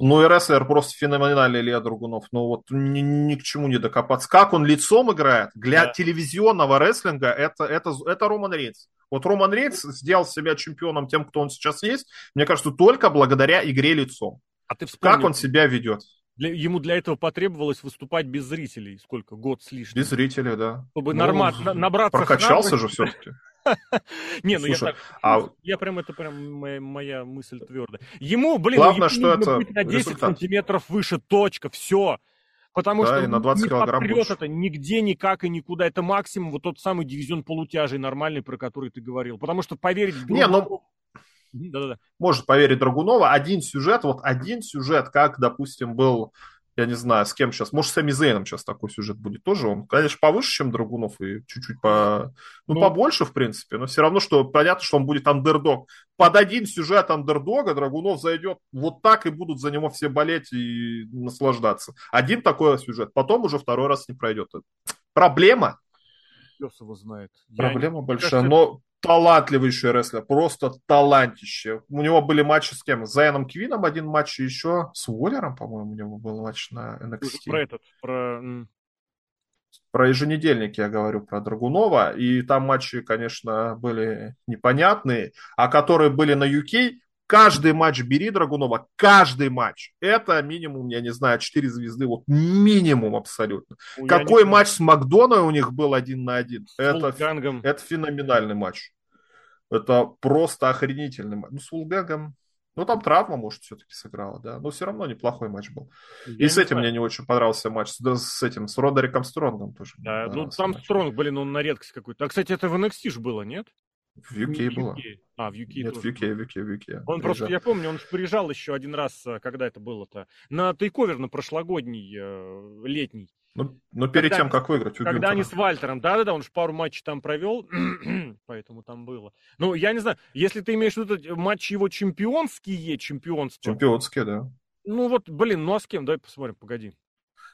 Ну и рестлер просто феноменальный Илья Другунов. Ну вот ни, ни к чему не докопаться. Как он лицом играет для да. телевизионного рестлинга, это, это, это Роман Рейнс. Вот Роман Рейнс сделал себя чемпионом тем, кто он сейчас есть, мне кажется, только благодаря игре лицом. А ты вспомни, как он себя ведет? Для, ему для этого потребовалось выступать без зрителей. Сколько? Год с лишним. Без зрителей, да. Чтобы ну, нормально набраться Прокачался же все-таки. Не, ну я так, а... я прям, это прям моя, мысль твердая. Ему, блин, Главное, что это на 10 результат. сантиметров выше, точка, все. Потому да, что на 20 не килограмм больше. это нигде, никак и никуда. Это максимум вот тот самый дивизион полутяжей нормальный, про который ты говорил. Потому что поверить в Не, да-да-да. может поверить Драгунова. Один сюжет, вот один сюжет, как, допустим, был я не знаю, с кем сейчас, может, с Сами Зейном сейчас такой сюжет будет тоже. Он, конечно, повыше, чем Драгунов и чуть-чуть по, ну, ну, побольше, в принципе, но все равно, что понятно, что он будет андердог. Под один сюжет андердога Драгунов зайдет вот так, и будут за него все болеть и наслаждаться. Один такой сюжет, потом уже второй раз не пройдет. Проблема. Пес его знает. Проблема Я большая, кажется, но талантливейший рестлер, просто талантище. У него были матчи с кем? С Зайаном Квином один матч, и еще с Уоллером, по-моему, у него был матч на NXT. Про этот, про... Про еженедельник я говорю, про Драгунова, и там матчи, конечно, были непонятные, а которые были на UK, каждый матч бери Драгунова, каждый матч. Это минимум, я не знаю, 4 звезды, вот минимум абсолютно. Ну, Какой матч с Макдоной у них был один на один? Это, это феноменальный матч. Это просто охренительный матч. Ну, с Вулгангом, ну, там травма, может, все-таки сыграла, да. Но все равно неплохой матч был. Я и с этим знаю. мне не очень понравился матч. Да, с этим, с Родериком Стронгом тоже. Да, ну там матч. Стронг, блин, он на редкость какой-то. А, кстати, это в NXT же было, нет? В UK была. UK. А, в UK Нет, в тоже UK, был. в UK, в UK. Он просто, Приезжал. я помню, он приезжал еще один раз, э, когда это было-то, на тейковер на прошлогодний, э, летний. Ну, но перед Когда тем, как выиграть у Когда они с Вальтером, да-да-да, он же пару матчей там провел, поэтому там было. Ну, я не знаю, если ты имеешь в виду матчи его чемпионские, чемпионства, Чемпионский, да. ну вот, блин, ну а с кем? Давай посмотрим, погоди.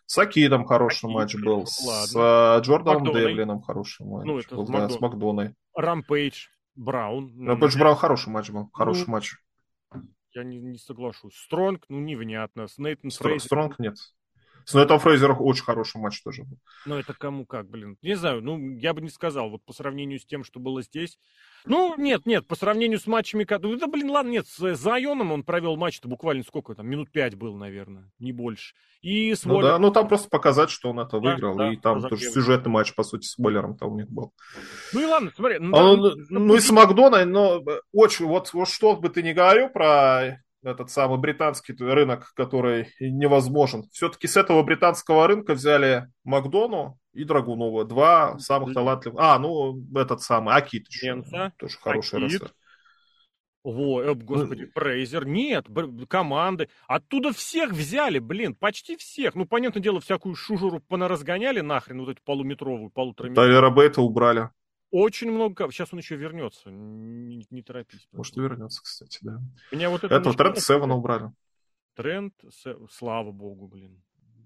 С Акидом хороший Акид, матч был. ну С ладно. э, Джорданом Макдоной. Девлином хороший матч Ну, это был, с да, Макдоной. с Макдоной. Рампейдж Браун. Ну, Пэтч Браун хороший матч был, хороший Ну, матч. Я не, не соглашусь. Стронг, ну, невнятно. Нейтан Стр- Фрейзер, Стронг нет. С Нейтом Фрейзером очень хороший матч тоже был. Ну, это кому как, блин. Не знаю, ну, я бы не сказал, вот по сравнению с тем, что было здесь. Ну, нет, нет, по сравнению с матчами... Ну, да, блин, ладно, нет, с Зайоном он провел матч-то буквально сколько там, минут пять был, наверное, не больше. И с Ну Уоллером- да, ну там просто показать, что он это Да, выиграл. да, и там разогрев. тоже сюжетный матч, по сути, с Бойлером там у них был. Ну и ладно, смотри. ну, А да, он- ну и с Макдоной, но э, очень, вот, вот что бы ты ни говорил про этот самый британский рынок, который невозможен. Все-таки с этого британского рынка взяли Макдону и Драгунова. Два самых талантливых. А, ну, этот самый, Акит еще. Менса, Тоже хороший Акит. рестлер. Во, э, господи, Фрейзер. Нет, бр- команды. Оттуда всех взяли, блин, почти всех. Ну, понятное дело, всякую шужуру понаразгоняли нахрен, вот эту полуметровую, полутораметровую. Тайлера Бейта убрали. Очень много. Сейчас он еще вернется. Не, не торопись. Может, вернется, кстати, да. Меня вот это Этого Тренд Севена убрали. Тренд, слава богу, блин.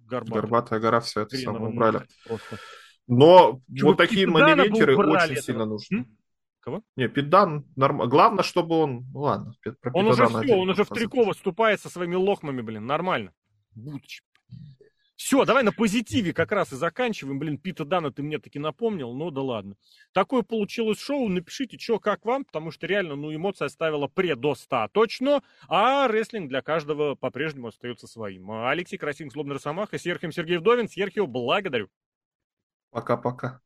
Горбатый. Горбатая гора, все это самое убрали. просто. Но Чё, вот такие убрали очень этого? сильно нужны. М? Кого? Не, Питдан нормально. Главное, чтобы он... Ну ладно, про Он уже все, он уже в трико выступает со своими лохмами, блин, нормально. Будучи. Все, давай на позитиве как раз и заканчиваем. Блин, Пита Дана ты мне таки напомнил, ну да ладно. Такое получилось шоу, напишите, что как вам, потому что реально, ну, эмоция оставила пре до 100 точно, а рестлинг для каждого по-прежнему остается своим. Алексей Красин, Злобный Росомаха, Серхием Сергей Вдовин. Серхио, благодарю. Пока-пока.